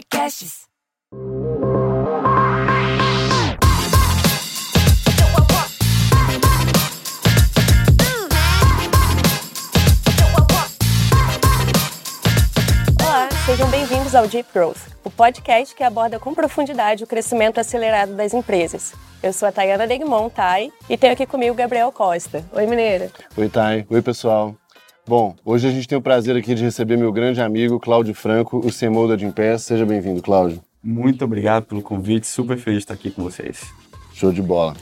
Podcasts. Olá, sejam bem-vindos ao Deep Growth, o podcast que aborda com profundidade o crescimento acelerado das empresas. Eu sou a Tayana Degmont, Thay, e tenho aqui comigo o Gabriel Costa. Oi, Mineira. Oi, Thay. Oi, pessoal. Bom, hoje a gente tem o prazer aqui de receber meu grande amigo Cláudio Franco, o CMO da Gimpass. Seja bem-vindo, Cláudio. Muito obrigado pelo convite, super feliz de estar aqui com vocês. Show de bola.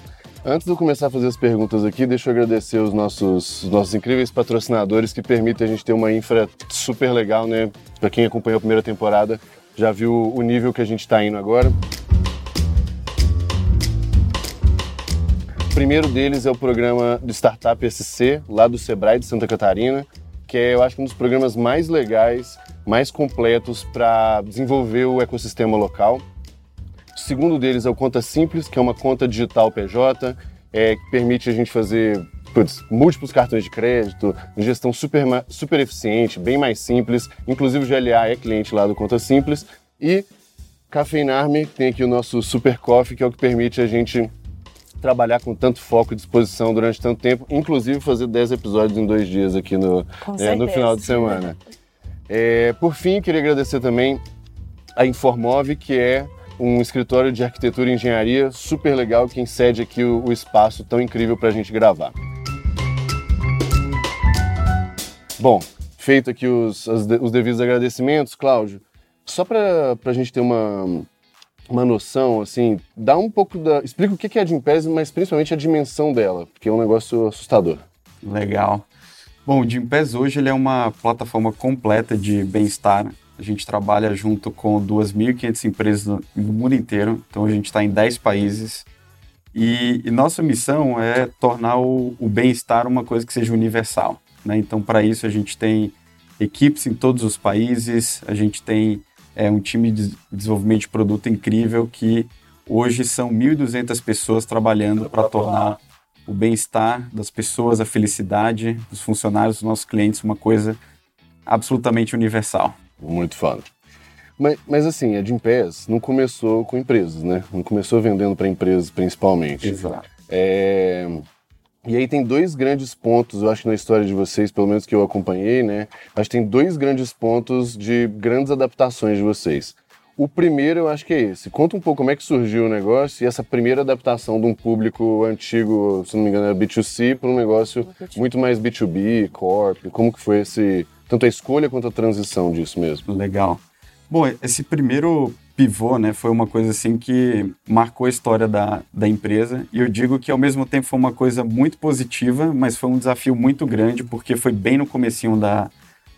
Antes de eu começar a fazer as perguntas aqui, deixa eu agradecer os nossos, os nossos incríveis patrocinadores que permitem a gente ter uma infra super legal, né? Para quem acompanhou a primeira temporada, já viu o nível que a gente está indo agora. Primeiro deles é o programa de Startup SC, lá do Sebrae de Santa Catarina, que é, eu acho, um dos programas mais legais, mais completos para desenvolver o ecossistema local. O segundo deles é o Conta Simples, que é uma conta digital PJ, é, que permite a gente fazer putz, múltiplos cartões de crédito, gestão super, super eficiente, bem mais simples. Inclusive o GLA é cliente lá do Conta Simples. E Cafeinarme, tem aqui o nosso Super Coffee, que é o que permite a gente trabalhar com tanto foco e disposição durante tanto tempo, inclusive fazer 10 episódios em dois dias aqui no, é, no final de semana. É, por fim, queria agradecer também a Informove, que é um escritório de arquitetura e engenharia super legal, que cede aqui o, o espaço tão incrível para a gente gravar. Bom, feito aqui os, os devidos agradecimentos, Cláudio, só para a gente ter uma, uma noção, assim, dá um pouco da. Explica o que é a Gimpass, mas principalmente a dimensão dela, porque é um negócio assustador. Legal. Bom, o Gimpass hoje ele é uma plataforma completa de bem-estar. A gente trabalha junto com 2.500 empresas no, no mundo inteiro, então a gente está em 10 países. E, e, nossa missão é tornar o, o bem-estar uma coisa que seja universal. Né? Então, para isso, a gente tem equipes em todos os países, a gente tem é, um time de desenvolvimento de produto incrível que hoje são 1.200 pessoas trabalhando para tornar o bem-estar das pessoas, a felicidade dos funcionários, dos nossos clientes, uma coisa absolutamente universal. Muito foda. Mas, mas assim, a Gimpass não começou com empresas, né? Não começou vendendo para empresas principalmente. Exato. É, e aí tem dois grandes pontos, eu acho na história de vocês, pelo menos que eu acompanhei, né? Acho que tem dois grandes pontos de grandes adaptações de vocês. O primeiro eu acho que é esse. Conta um pouco como é que surgiu o negócio e essa primeira adaptação de um público antigo, se não me engano, era B2C, para um negócio muito mais B2B, corp. Como que foi esse, tanto a escolha quanto a transição disso mesmo? Legal. Bom, esse primeiro pivô, né, foi uma coisa assim que marcou a história da, da empresa. E eu digo que ao mesmo tempo foi uma coisa muito positiva, mas foi um desafio muito grande porque foi bem no comecinho da,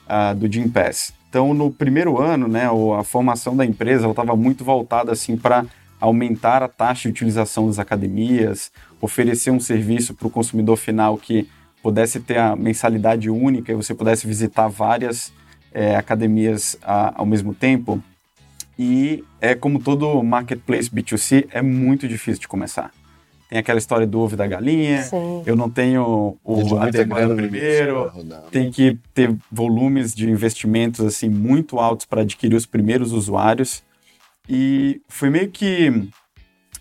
uh, do Jim Pass. Então, no primeiro ano, né, a formação da empresa estava muito voltada assim para aumentar a taxa de utilização das academias, oferecer um serviço para o consumidor final que pudesse ter a mensalidade única e você pudesse visitar várias é, academias a, ao mesmo tempo. E é como todo marketplace B2C, é muito difícil de começar. Tem aquela história do ovo da galinha, Sim. eu não tenho o a demanda primeiro, tem que ter volumes de investimentos assim muito altos para adquirir os primeiros usuários. E foi meio que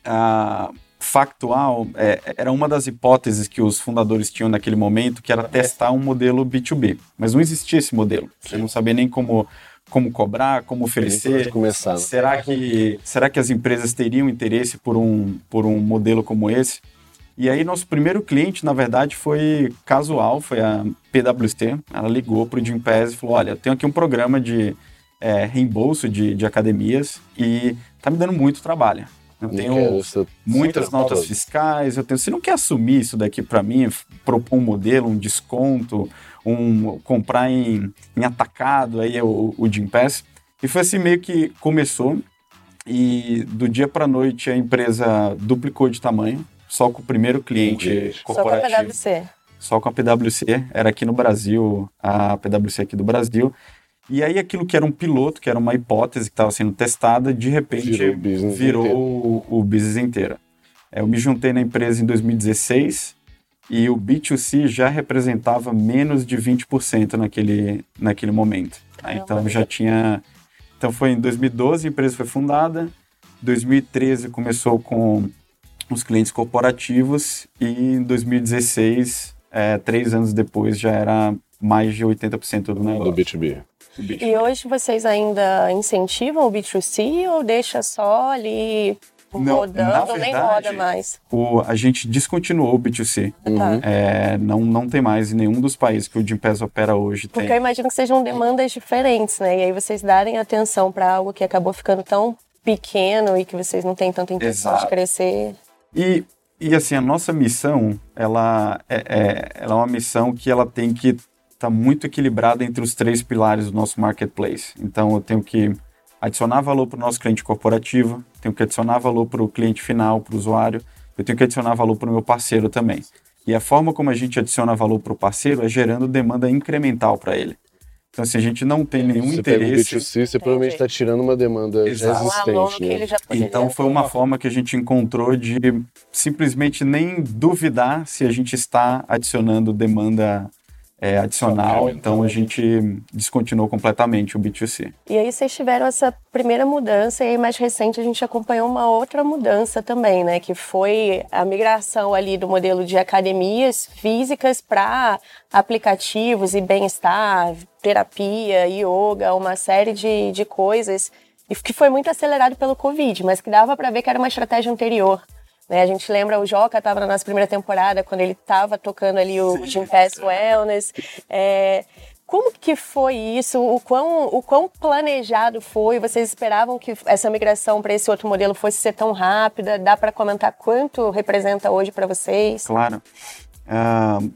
uh, factual, é, era uma das hipóteses que os fundadores tinham naquele momento, que era testar um modelo B2B. Mas não existia esse modelo. Você não sabia nem como como cobrar, como oferecer. Começar, né? Será que será que as empresas teriam interesse por um por um modelo como esse? E aí nosso primeiro cliente, na verdade, foi casual, foi a PwC. Ela ligou para o Jim Pass e falou: olha, eu tenho aqui um programa de é, reembolso de, de academias e tá me dando muito trabalho. Eu tenho quero, muitas notas fiscais, eu tenho. Você não quer assumir isso daqui para mim, propor um modelo, um desconto, um comprar em, em atacado aí o, o Jim Pass. E foi assim meio que começou. E do dia para noite a empresa duplicou de tamanho, só com o primeiro cliente corporativo. Só com a PwC. Só com a PwC, era aqui no Brasil, a PwC aqui do Brasil. E aí aquilo que era um piloto, que era uma hipótese que estava sendo testada, de repente virou, o business virou o, o, business inteiro. É, eu me juntei na empresa em 2016 e o B2C já representava menos de 20% naquele, naquele momento. Então já tinha Então foi em 2012 a empresa foi fundada, 2013 começou com os clientes corporativos e em 2016, é, três anos depois, já era mais de 80% do negócio. Do B2B. Do B2B. E hoje vocês ainda incentivam o B2C ou deixa só ali não, rodando, verdade, nem roda mais? O, a gente descontinuou o B2C. Ah, tá. É, não, não tem mais em nenhum dos países que o Gimpass opera hoje. Porque tem. eu imagino que sejam demandas diferentes, né? E aí vocês darem atenção para algo que acabou ficando tão pequeno e que vocês não têm tanta intenção Exato. de crescer. E, e assim, a nossa missão, ela é, é, ela é uma missão que ela tem que estar tá muito equilibrada entre os três pilares do nosso marketplace. Então, eu tenho que adicionar valor para o nosso cliente corporativo, tenho que adicionar valor para o cliente final, para o usuário, eu tenho que adicionar valor para o meu parceiro também. E a forma como a gente adiciona valor para o parceiro é gerando demanda incremental para ele. Então, se assim, a gente não tem nenhum você interesse. Pega o B2C, você provavelmente está tirando uma demanda Exato. existente. Né? Então, foi uma forma que a gente encontrou de simplesmente nem duvidar se a gente está adicionando demanda é, adicional, então a gente descontinuou completamente o B2C. E aí vocês tiveram essa primeira mudança e aí mais recente a gente acompanhou uma outra mudança também, né, que foi a migração ali do modelo de academias físicas para aplicativos e bem-estar, terapia, yoga, uma série de, de coisas, e que foi muito acelerado pelo Covid, mas que dava para ver que era uma estratégia anterior. Né? A gente lembra, o Joca estava na nossa primeira temporada, quando ele estava tocando ali o Jim Pass Wellness. É, como que foi isso? O quão, o quão planejado foi? Vocês esperavam que essa migração para esse outro modelo fosse ser tão rápida? Dá para comentar quanto representa hoje para vocês? Claro. Uh,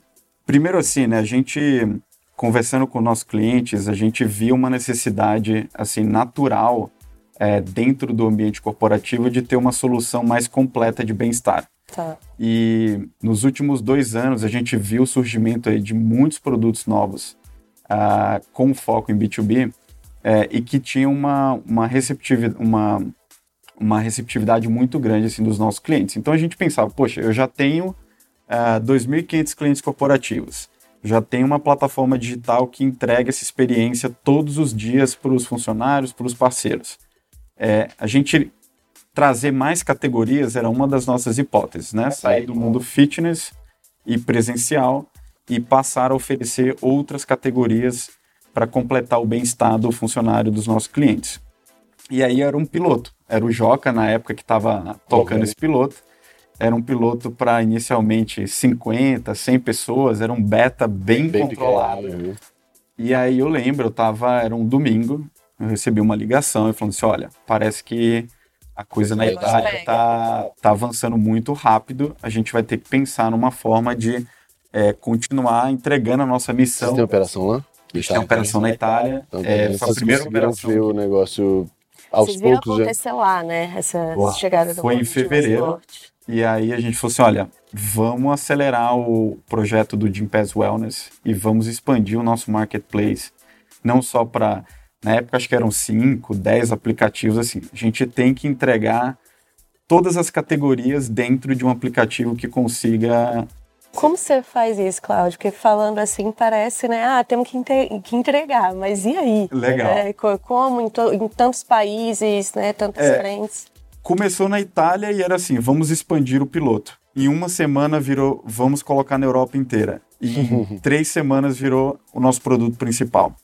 primeiro assim, né, a gente conversando com nossos clientes, a gente viu uma necessidade assim natural é, dentro do ambiente corporativo de ter uma solução mais completa de bem-estar. Tá. E nos últimos dois anos a gente viu o surgimento de muitos produtos novos uh, com foco em B2B é, e que tinham uma, uma, receptividade, uma, uma receptividade muito grande assim, dos nossos clientes. Então a gente pensava, poxa, eu já tenho uh, é, 2.500 clientes corporativos, já tenho uma plataforma digital que entrega essa experiência todos os dias para os funcionários, para os parceiros é, a gente trazer mais categorias era uma das nossas hipóteses, né? Sair do mundo fitness e presencial e passar a oferecer outras categorias para completar o bem-estar do funcionário dos nossos clientes. E aí era um piloto, era o Joca na época que estava tocando esse piloto. Era um piloto para inicialmente 50, 100 pessoas, era um beta bem, bem controlado. Pequeno, né? E aí eu lembro, eu tava, era um domingo, eu recebi uma ligação e falando assim, olha, parece que a coisa na Itália está tá avançando muito rápido, a gente vai ter que pensar numa forma de é, continuar entregando a nossa missão. Você tem operação lá? A gente tem operação na Itália. Então, é, foi a primeira operação. ver o negócio aos Vocês poucos acontecer já... lá, né? Essa Uau, chegada do Foi em fevereiro. E aí a gente falou assim, olha, vamos acelerar o projeto do Gympass Wellness e vamos expandir o nosso marketplace, não só para na época acho que eram 5, 10 aplicativos assim. A gente tem que entregar todas as categorias dentro de um aplicativo que consiga como você faz isso, Cláudio? Porque falando assim parece, né? Ah, temos que, que entregar, mas e aí? Legal. É, como em, em, tantos países, né? Tantas é, frentes. Começou na Itália e era assim: vamos expandir o piloto. Em uma semana virou, vamos colocar na Europa inteira. E em três semanas virou o nosso produto principal.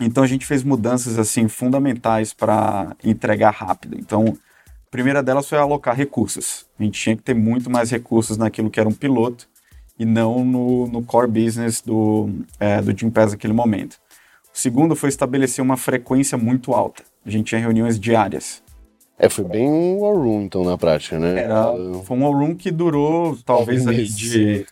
Então a gente fez mudanças assim fundamentais para entregar rápido. Então, a primeira delas foi alocar recursos. A gente tinha que ter muito mais recursos naquilo que era um piloto e não no, no core business do, é, do Gympass naquele momento. O segundo foi estabelecer uma frequência muito alta. A gente tinha reuniões diárias. É, foi bem um war room, então, na prática, né? Era, foi um war room que durou talvez ali de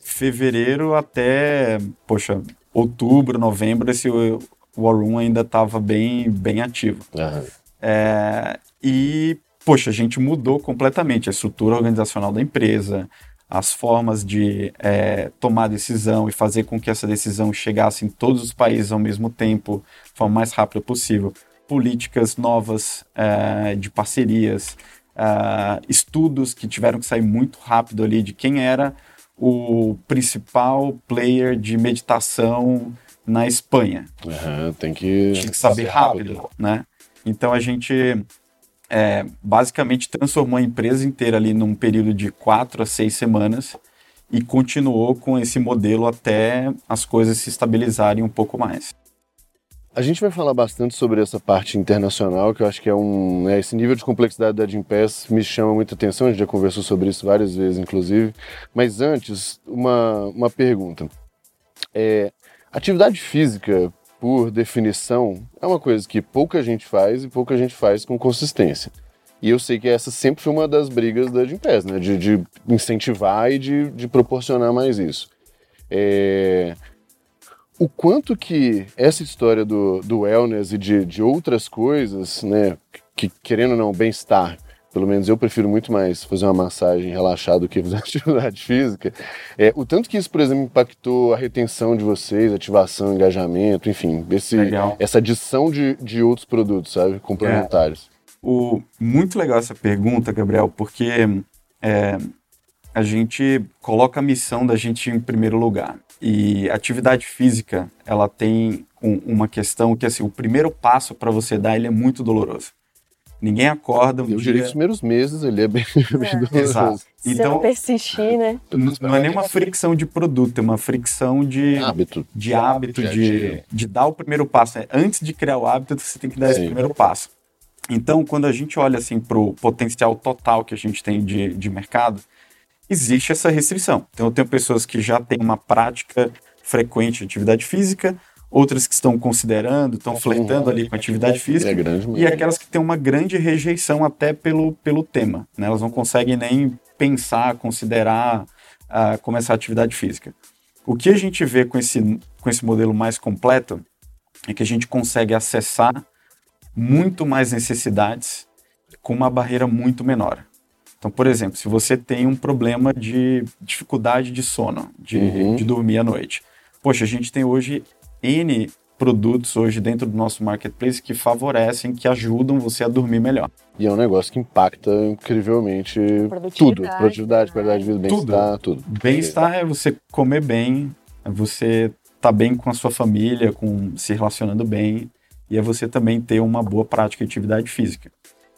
fevereiro até, poxa, outubro, novembro, esse War Room ainda estava bem, bem ativo. Uhum. É, e, poxa, a gente mudou completamente a estrutura organizacional da empresa, as formas de é, tomar decisão e fazer com que essa decisão chegasse em todos os países ao mesmo tempo, de forma mais rápida possível. Políticas novas é, de parcerias, é, estudos que tiveram que sair muito rápido ali de quem era o principal player de meditação na Espanha. Uhum, tem que, que saber rápido, rápido, né? Então a gente é, basicamente transformou a empresa inteira ali num período de quatro a seis semanas e continuou com esse modelo até as coisas se estabilizarem um pouco mais. A gente vai falar bastante sobre essa parte internacional, que eu acho que é um. Né, esse nível de complexidade da Gimpass me chama muita atenção, a gente já conversou sobre isso várias vezes, inclusive. Mas antes, uma, uma pergunta. É, atividade física, por definição, é uma coisa que pouca gente faz e pouca gente faz com consistência. E eu sei que essa sempre foi uma das brigas da Gimpass, né? De, de incentivar e de, de proporcionar mais isso. É, o quanto que essa história do, do wellness e de, de outras coisas, né, que querendo ou não, bem-estar, pelo menos eu prefiro muito mais fazer uma massagem relaxada do que fazer atividade física, é, o tanto que isso, por exemplo, impactou a retenção de vocês, ativação, engajamento, enfim, esse, essa adição de, de outros produtos, sabe, complementares. É. O, muito legal essa pergunta, Gabriel, porque é, a gente coloca a missão da gente em primeiro lugar. E atividade física, ela tem um, uma questão que, assim, o primeiro passo para você dar, ele é muito doloroso. Ninguém acorda um Eu dia... diria os primeiros meses ele é bem, é. bem doloroso. Exato. Então, Se persistir, né? Não é nem uma fricção de produto, é uma fricção de hábito, de, hábito de, de, dar o primeiro passo. Antes de criar o hábito, você tem que dar Sim. esse primeiro passo. Então, quando a gente olha assim para o potencial total que a gente tem de, de mercado, existe essa restrição. Então, eu tenho pessoas que já têm uma prática frequente de atividade física, outras que estão considerando, estão flertando ali com atividade física, é e aquelas que têm uma grande rejeição até pelo, pelo tema. Né? Elas não conseguem nem pensar, considerar uh, começar a atividade física. O que a gente vê com esse, com esse modelo mais completo é que a gente consegue acessar muito mais necessidades com uma barreira muito menor. Então, por exemplo, se você tem um problema de dificuldade de sono, de, uhum. de dormir à noite. Poxa, a gente tem hoje N produtos hoje dentro do nosso marketplace que favorecem, que ajudam você a dormir melhor. E é um negócio que impacta incrivelmente tudo. Produtividade, qualidade de vida, bem-estar, tudo. tudo. Bem-estar é você comer bem, é você estar tá bem com a sua família, com se relacionando bem, e é você também ter uma boa prática de atividade física.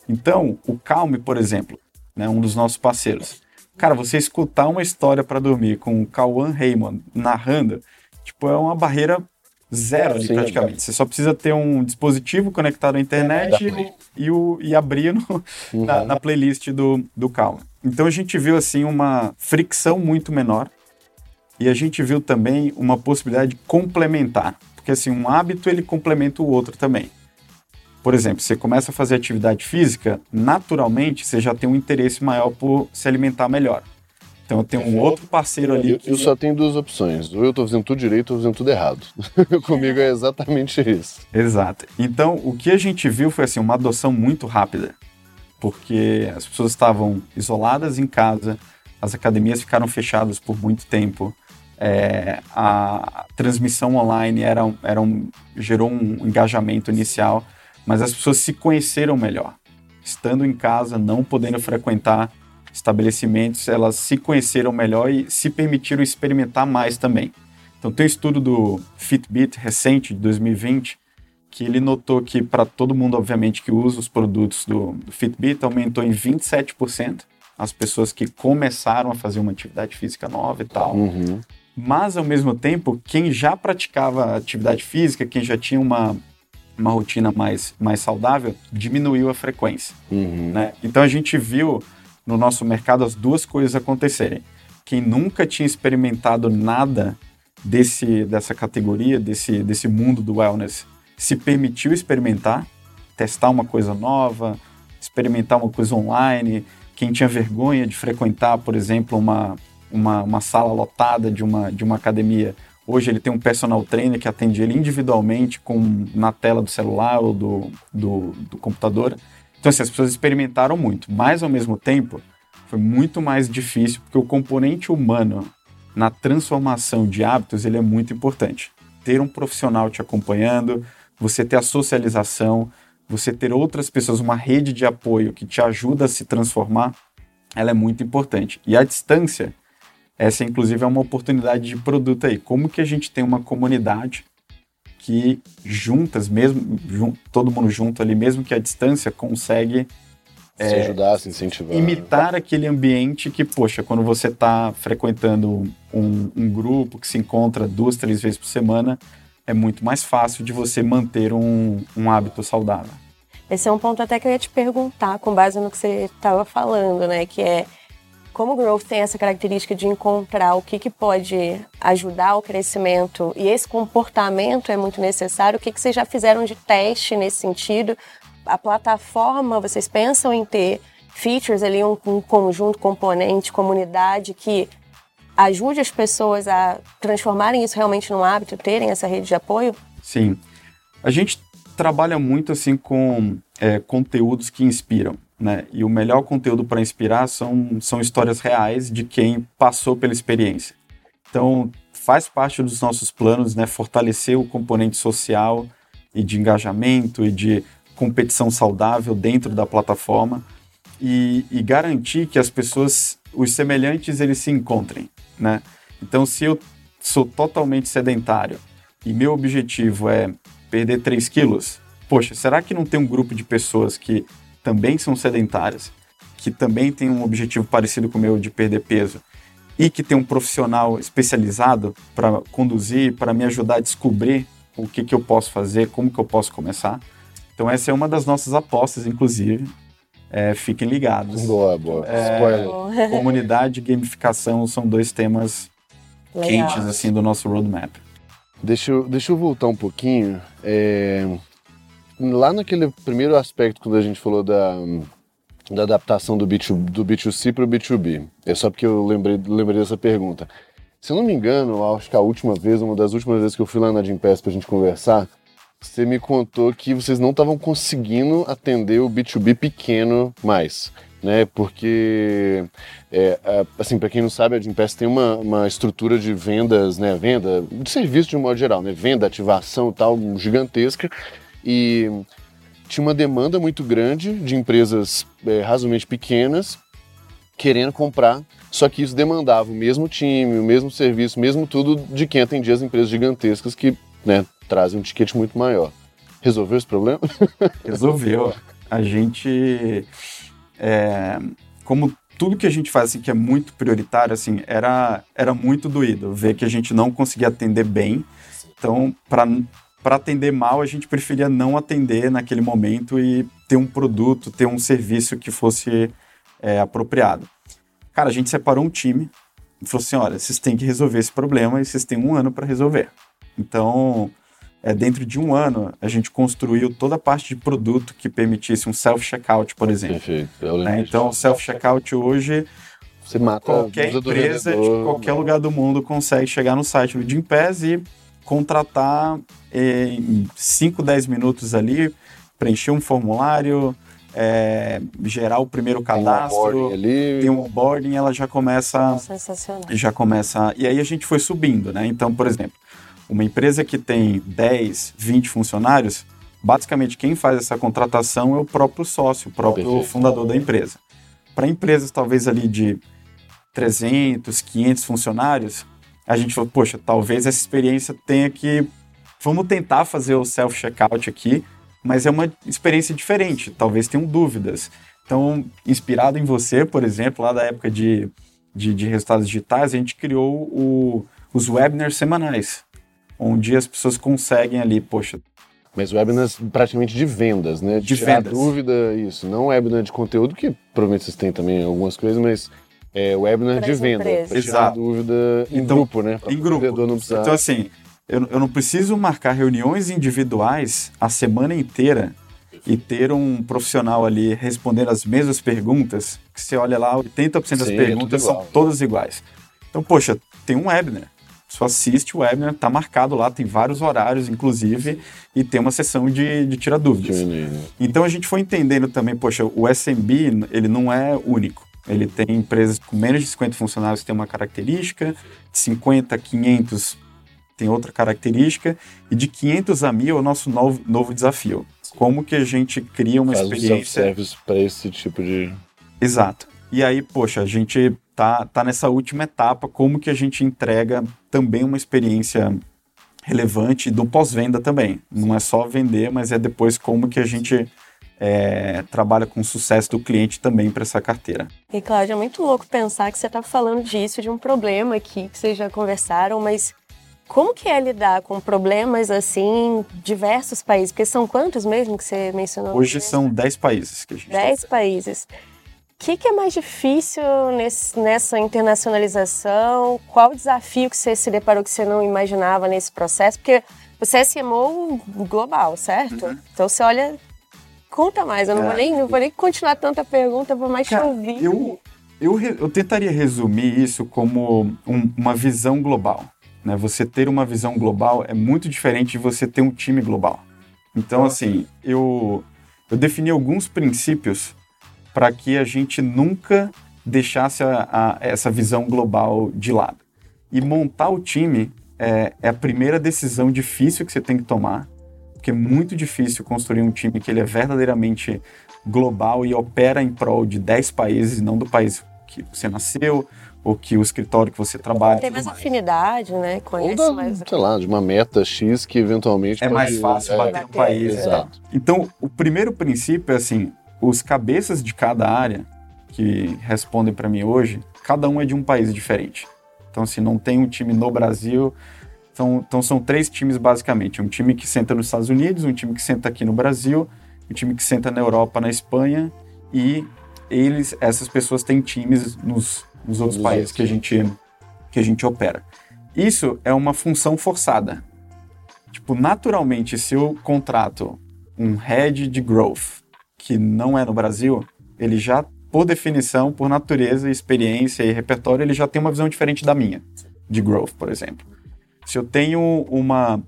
Então, o Calme, por exemplo, né, um dos nossos parceiros. Cara, você escutar uma história para dormir com o Cauã Raymond narrando, tipo, é uma barreira zero ali, Sim, praticamente. É você só precisa ter um dispositivo conectado à internet é, e, o, e abrir no, uhum. na, na, playlist do, do Calma. Então a gente viu assim uma fricção muito menor e a gente viu também uma possibilidade de complementar, porque assim um hábito ele complementa o outro também. Por exemplo, você começa a fazer atividade física, naturalmente você já tem um interesse maior por se alimentar melhor. Então eu tenho um outro parceiro ali. Eu, que... eu só tenho duas opções. Ou eu estou fazendo tudo direito ou fazendo tudo errado. Comigo é exatamente isso. Exato. Então o que a gente viu foi assim, uma adoção muito rápida. Porque as pessoas estavam isoladas em casa, as academias ficaram fechadas por muito tempo. É, a transmissão online era, era um, gerou um engajamento inicial mas as pessoas se conheceram melhor. Estando em casa, não podendo frequentar estabelecimentos, elas se conheceram melhor e se permitiram experimentar mais também. Então, tem um estudo do Fitbit recente, de 2020, que ele notou que para todo mundo, obviamente, que usa os produtos do, do Fitbit, aumentou em 27% as pessoas que começaram a fazer uma atividade física nova e tal. Uhum. Mas, ao mesmo tempo, quem já praticava atividade física, quem já tinha uma uma rotina mais, mais saudável, diminuiu a frequência. Uhum. Né? Então a gente viu no nosso mercado as duas coisas acontecerem. Quem nunca tinha experimentado nada desse, dessa categoria, desse, desse mundo do wellness, se permitiu experimentar, testar uma coisa nova, experimentar uma coisa online. Quem tinha vergonha de frequentar, por exemplo, uma, uma, uma sala lotada de uma, de uma academia, Hoje ele tem um personal trainer que atende ele individualmente com, na tela do celular ou do, do, do computador. Então, assim, as pessoas experimentaram muito, mas ao mesmo tempo foi muito mais difícil porque o componente humano na transformação de hábitos ele é muito importante. Ter um profissional te acompanhando, você ter a socialização, você ter outras pessoas, uma rede de apoio que te ajuda a se transformar, ela é muito importante. E a distância essa, inclusive, é uma oportunidade de produto aí. Como que a gente tem uma comunidade que juntas, mesmo jun, todo mundo junto ali, mesmo que a distância, consegue se é, ajudar, se incentivar. Imitar aquele ambiente que, poxa, quando você está frequentando um, um, grupo que se encontra duas, três vezes por semana, é muito mais fácil de você manter um, um hábito saudável. Esse é um ponto até que eu ia te perguntar, com base no que você estava falando, né? Que é como o growth tem essa característica de encontrar o que, que pode ajudar o crescimento e esse comportamento é muito necessário, o que, que vocês já fizeram de teste nesse sentido? A plataforma, vocês pensam em ter features ali, um, um conjunto, componente, comunidade que ajude as pessoas a transformarem isso realmente num hábito, terem essa rede de apoio? Sim. A gente trabalha muito assim com é, conteúdos que inspiram. Né? E o melhor conteúdo para inspirar são, são histórias reais de quem passou pela experiência. Então, faz parte dos nossos planos né, fortalecer o componente social e de engajamento e de competição saudável dentro da plataforma e, e garantir que as pessoas, os semelhantes, eles se encontrem. Né? Então, se eu sou totalmente sedentário e meu objetivo é perder 3 quilos, poxa, será que não tem um grupo de pessoas que também são sedentárias, que também tem um objetivo parecido com o meu de perder peso e que tem um profissional especializado para conduzir, para me ajudar a descobrir o que, que eu posso fazer, como que eu posso começar. Então essa é uma das nossas apostas, inclusive. É, fiquem ligados. Boa, boa. É, comunidade e gamificação são dois temas Legal. quentes assim do nosso roadmap. Deixa eu, deixa eu voltar um pouquinho. É, lá naquele primeiro aspecto, quando a gente falou da, da adaptação do, B2, do B2C para o B2B, é só porque eu lembrei, lembrei dessa pergunta. Se eu não me engano, acho que a última vez, uma das últimas vezes que eu fui lá na Gimpass para a gente conversar, você me contou que vocês não estavam conseguindo atender o B2B pequeno mais, né? Porque, é, assim, para quem não sabe, a Gimpass tem uma, uma estrutura de vendas, né? Venda, de serviço de um modo geral, né? Venda, ativação e tal, gigantesca e tinha uma demanda muito grande de empresas é, razoavelmente pequenas querendo comprar, só que isso demandava o mesmo time, o mesmo serviço, mesmo tudo de quem atendia as empresas gigantescas que né, trazem um ticket muito maior. Resolveu esse problema? Resolveu. A gente, é, como tudo que a gente faz assim, que é muito prioritário, assim, era, era muito doído ver que a gente não conseguia atender bem. Então, para para atender mal, a gente preferia não atender naquele momento e ter um produto, ter um serviço que fosse é, apropriado. Cara, a gente separou um time e falou assim: olha, vocês têm que resolver esse problema e vocês têm um ano para resolver. Então, é, dentro de um ano, a gente construiu toda a parte de produto que permitisse um self-checkout, por exemplo. Perfeito. Né? Então, o self-checkout hoje. Você mata qualquer empresa de qualquer lugar do mundo consegue chegar no site do Gimpass e contratar em 5, 10 minutos ali, preencher um formulário, é, gerar o primeiro cadastro, tem um, tem um onboarding, ela já começa, Sensacional. já começa, e aí a gente foi subindo, né? Então, por exemplo, uma empresa que tem 10, 20 funcionários, basicamente quem faz essa contratação é o próprio sócio, o próprio Perfeito. fundador da empresa. Para empresas talvez ali de 300, 500 funcionários, a gente falou, poxa, talvez essa experiência tenha que vamos tentar fazer o self-checkout aqui, mas é uma experiência diferente, talvez tenham dúvidas. Então, inspirado em você, por exemplo, lá da época de, de, de resultados digitais, a gente criou o, os webinars semanais, onde as pessoas conseguem ali, poxa, mas webinars praticamente de vendas, né? De, de vendas. dúvida, isso. Não webinar de conteúdo, que provavelmente vocês têm também algumas coisas, mas é webinar de venda. Tirar dúvida em então, grupo, né? Pra em grupo. Precisar... Então, assim, eu, eu não preciso marcar reuniões individuais a semana inteira e ter um profissional ali respondendo as mesmas perguntas, que você olha lá, 80% das Sim, é perguntas é são todas iguais. Então, poxa, tem um webinar. Você assiste o webinar, tá marcado lá, tem vários horários, inclusive, e tem uma sessão de, de tirar dúvidas. Então a gente foi entendendo também, poxa, o SMB, ele não é único. Ele tem empresas com menos de 50 funcionários que tem uma característica, de 50 a 500 tem outra característica, e de 500 a 1000 é o nosso novo, novo desafio. Como que a gente cria uma Faz experiência... service para esse tipo de... Exato. E aí, poxa, a gente tá, tá nessa última etapa, como que a gente entrega também uma experiência relevante do pós-venda também. Não é só vender, mas é depois como que a gente é, trabalha com o sucesso do cliente também para essa carteira. E Cláudia, é muito louco pensar que você está falando disso, de um problema aqui que vocês já conversaram, mas como que é lidar com problemas assim em diversos países? Porque são quantos mesmo que você mencionou? Hoje são 10 países que a gente 10 tá... países. O que, que, é mais difícil nesse, nessa internacionalização? Qual o desafio que você se deparou que você não imaginava nesse processo? Porque você é CMO global, certo? Uhum. Então você olha. Conta mais, eu não, é. vou, nem, não vou nem continuar tanta pergunta, vou mais Cara, te ouvir. Eu, eu, eu tentaria resumir isso como um, uma visão global. Né? Você ter uma visão global é muito diferente de você ter um time global. Então, assim, eu, eu defini alguns princípios para que a gente nunca deixasse a, a, essa visão global de lado. E montar o time é, é, a primeira decisão difícil que você tem que tomar, porque é muito difícil construir um time que ele é verdadeiramente global e opera em prol de 10 países, não do país que você nasceu, ou que o escritório que você trabalha. Tem mais, mais, afinidade, né? Conhece ou da, mais. Sei lá, de uma meta X que eventualmente. É mais fácil é, bater no país. Exato. Então, o primeiro princípio é assim: os cabeças de cada área que respondem para mim hoje, cada um é de um país diferente. Então, assim, não tem um time no Brasil. Então, então são três times basicamente: um time que senta nos Estados Unidos, um time que senta aqui no Brasil, um time que senta na Europa, na Espanha e eles, essas pessoas têm times nos, nos outros países que a gente que a gente opera. Isso é uma função forçada. Tipo, naturalmente, se eu contrato um head de growth que não é no Brasil, ele já, por definição, por natureza, experiência e repertório, ele já tem uma visão diferente da minha, de growth, por exemplo. Se eu tenho uma,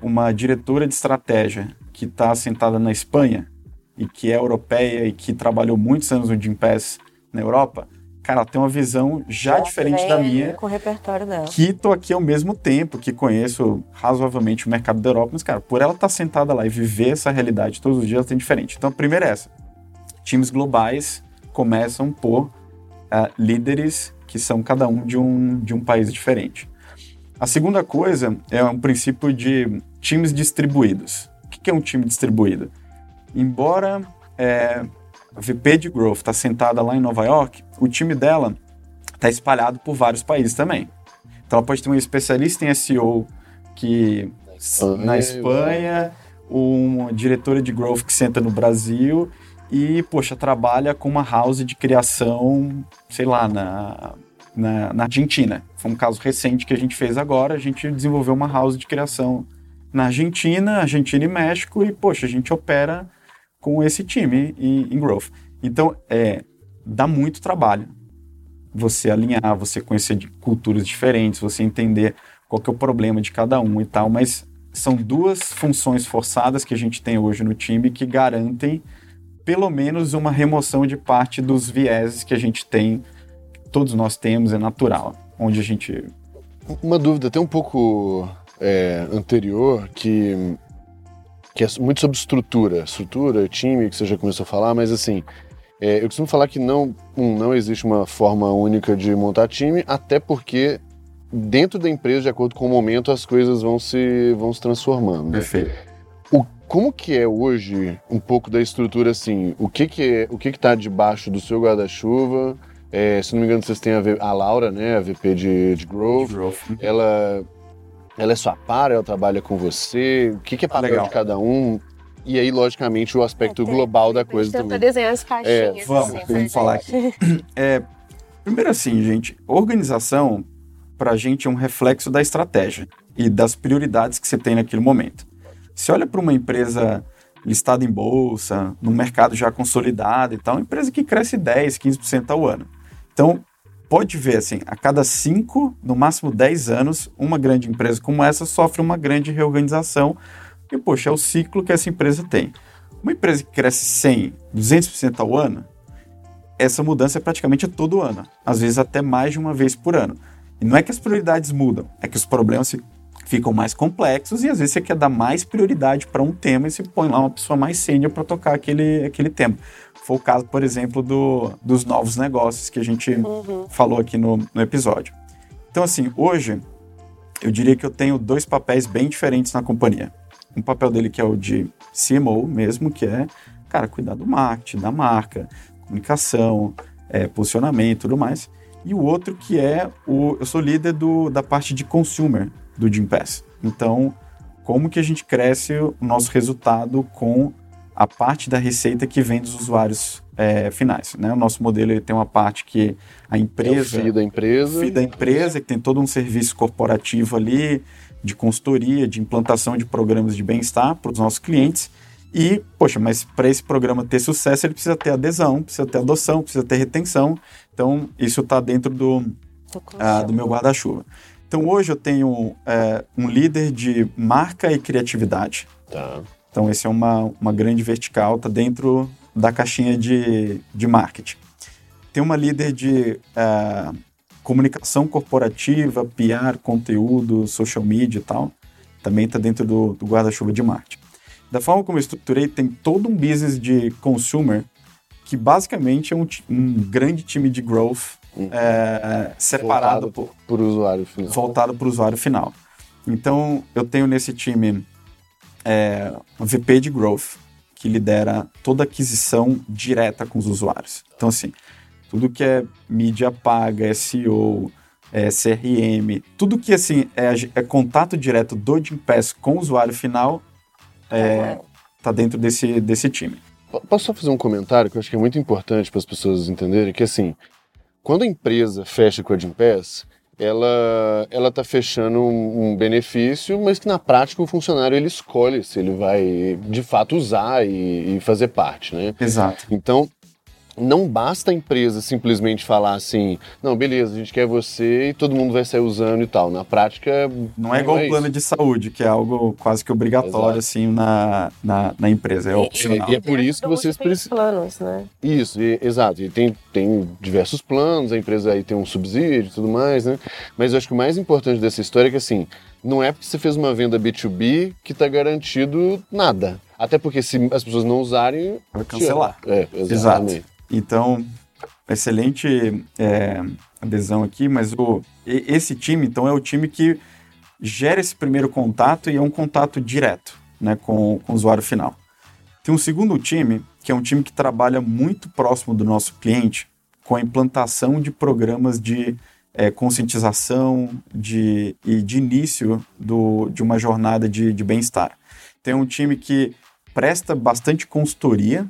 uma diretora de estratégia que está sentada na Espanha e que é europeia e que trabalhou muitos anos no Gimpass na Europa, cara, ela tem uma visão já, já diferente da minha. Com o repertório dela. Que tô aqui ao mesmo tempo, que conheço razoavelmente o mercado da Europa, mas, cara, por ela estar tá sentada lá e viver essa realidade todos os dias, ela tem diferente. Então, a primeira é essa. Times globais começam por uh, líderes que são cada um de um, de um país diferente. A segunda coisa é um princípio de times distribuídos. O que é um time distribuído? Embora é, a VP de Growth está sentada lá em Nova York, o time dela está espalhado por vários países também. Então ela pode ter um especialista em SEO que na Espanha, uma diretora de growth que senta no Brasil e, poxa, trabalha com uma house de criação, sei lá, na, na, na, Argentina. Foi um caso recente que a gente fez agora, a gente desenvolveu uma house de criação na Argentina, Argentina e México e, poxa, a gente opera com esse time em, em growth. Então, é, dá muito trabalho você alinhar, você conhecer culturas diferentes, você entender qual que é o problema de cada um e tal, mas são duas funções forçadas que a gente tem hoje no time que garantem pelo menos uma remoção de parte dos vieses que a gente tem, todos nós temos, é natural, onde a gente... Uma dúvida até um pouco é, anterior, que que é muito sobre estrutura, estrutura, time, que você já começou a falar, mas assim, é, eu costumo falar que não, um, não existe uma forma única de montar time, até porque dentro da empresa, de acordo com o momento, as coisas vão se, vão se transformando. Perfeito. O, como que é hoje um pouco da estrutura assim? O que que é, o que que está debaixo do seu guarda-chuva? É, se não me engano, vocês têm a, a Laura, né, a VP de, de Growth. De growth. Ela ela é sua para, ela trabalha com você? O que, que é papel ah, de cada um? E aí, logicamente, o aspecto é, global da coisa também. Tenta desenhar as caixinhas. É, vamos, assim, vamos falar aqui. É, primeiro assim, gente, organização para a gente é um reflexo da estratégia e das prioridades que você tem naquele momento. Se olha para uma empresa listada em bolsa, num mercado já consolidado e tal, uma empresa que cresce 10, 15% ao ano. Então, pode ver assim, a cada 5, no máximo 10 anos, uma grande empresa como essa sofre uma grande reorganização. E, poxa, é o ciclo que essa empresa tem. Uma empresa que cresce 100, 200% ao ano, essa mudança é praticamente todo ano, às vezes até mais de uma vez por ano. E não é que as prioridades mudam, é que os problemas ficam mais complexos e às vezes você quer dar mais prioridade para um tema e você põe lá uma pessoa mais sênior para tocar aquele, aquele tema. Foi o caso, por exemplo, do, dos novos negócios que a gente uhum. falou aqui no, no episódio. Então, assim, hoje eu diria que eu tenho dois papéis bem diferentes na companhia. Um papel dele que é o de CMO mesmo, que é, cara, cuidar do marketing, da marca, comunicação, é, posicionamento e tudo mais. E o outro que é o. Eu sou líder do, da parte de consumer do Gympass. Então, como que a gente cresce o nosso resultado com a parte da receita que vem dos usuários é, finais. Né? O nosso modelo ele tem uma parte que a empresa. É o FII da empresa. FII da empresa, que tem todo um serviço corporativo ali, de consultoria, de implantação de programas de bem-estar para os nossos clientes. E, poxa, mas para esse programa ter sucesso, ele precisa ter adesão, precisa ter adoção, precisa ter retenção. Então, isso está dentro do, ah, do meu guarda-chuva. Então, hoje eu tenho é, um líder de marca e criatividade. Tá. Então, esse é uma, uma grande vertical, está dentro da caixinha de, de marketing. Tem uma líder de uh, comunicação corporativa, PR, conteúdo, social media e tal. Também está dentro do, do guarda-chuva de marketing. Da forma como eu estruturei, tem todo um business de consumer que basicamente é um, um grande time de growth uhum. é, separado por, por usuário final. Voltado para o usuário final. Então, eu tenho nesse time é, VP de Growth, que lidera toda aquisição direta com os usuários. Então, assim, tudo que é mídia paga, SEO, é, CRM, tudo que assim é, é, contato direto do Gympass com o usuário final é, tá dentro desse, desse time. Posso só fazer um comentário que eu acho que é muito importante para as pessoas entenderem que assim, quando a empresa fecha com a Gympass, ela ela está fechando um, um, benefício, mas que na prática o funcionário ele escolhe se ele vai de fato usar e, e fazer parte, né? Exato. Então não basta a empresa simplesmente falar assim, não, beleza, a gente quer você e todo mundo vai sair usando e tal. Na prática. Não é igual o plano de saúde, que é algo quase que obrigatório, Exato. assim, na, na, na, empresa. É opcional. E, e é por isso que vocês precisam. planos, né? Isso, e, exato. E tem, tem diversos planos, a empresa aí tem um subsídio e tudo mais, né? Mas eu acho que o mais importante dessa história é que, assim, não é porque você fez uma venda B2B que está garantido nada. Até porque se as pessoas não usarem. Vai cancelar. É, exatamente. Exato. Então, excelente é, adesão aqui, mas o, esse time, então, é o time que gera esse primeiro contato e é um contato direto né, com, com o usuário final. Tem um segundo time, que é um time que trabalha muito próximo do nosso cliente com a implantação de programas de é, conscientização de, e de início do, de uma jornada de, de bem-estar. Tem um time que presta bastante consultoria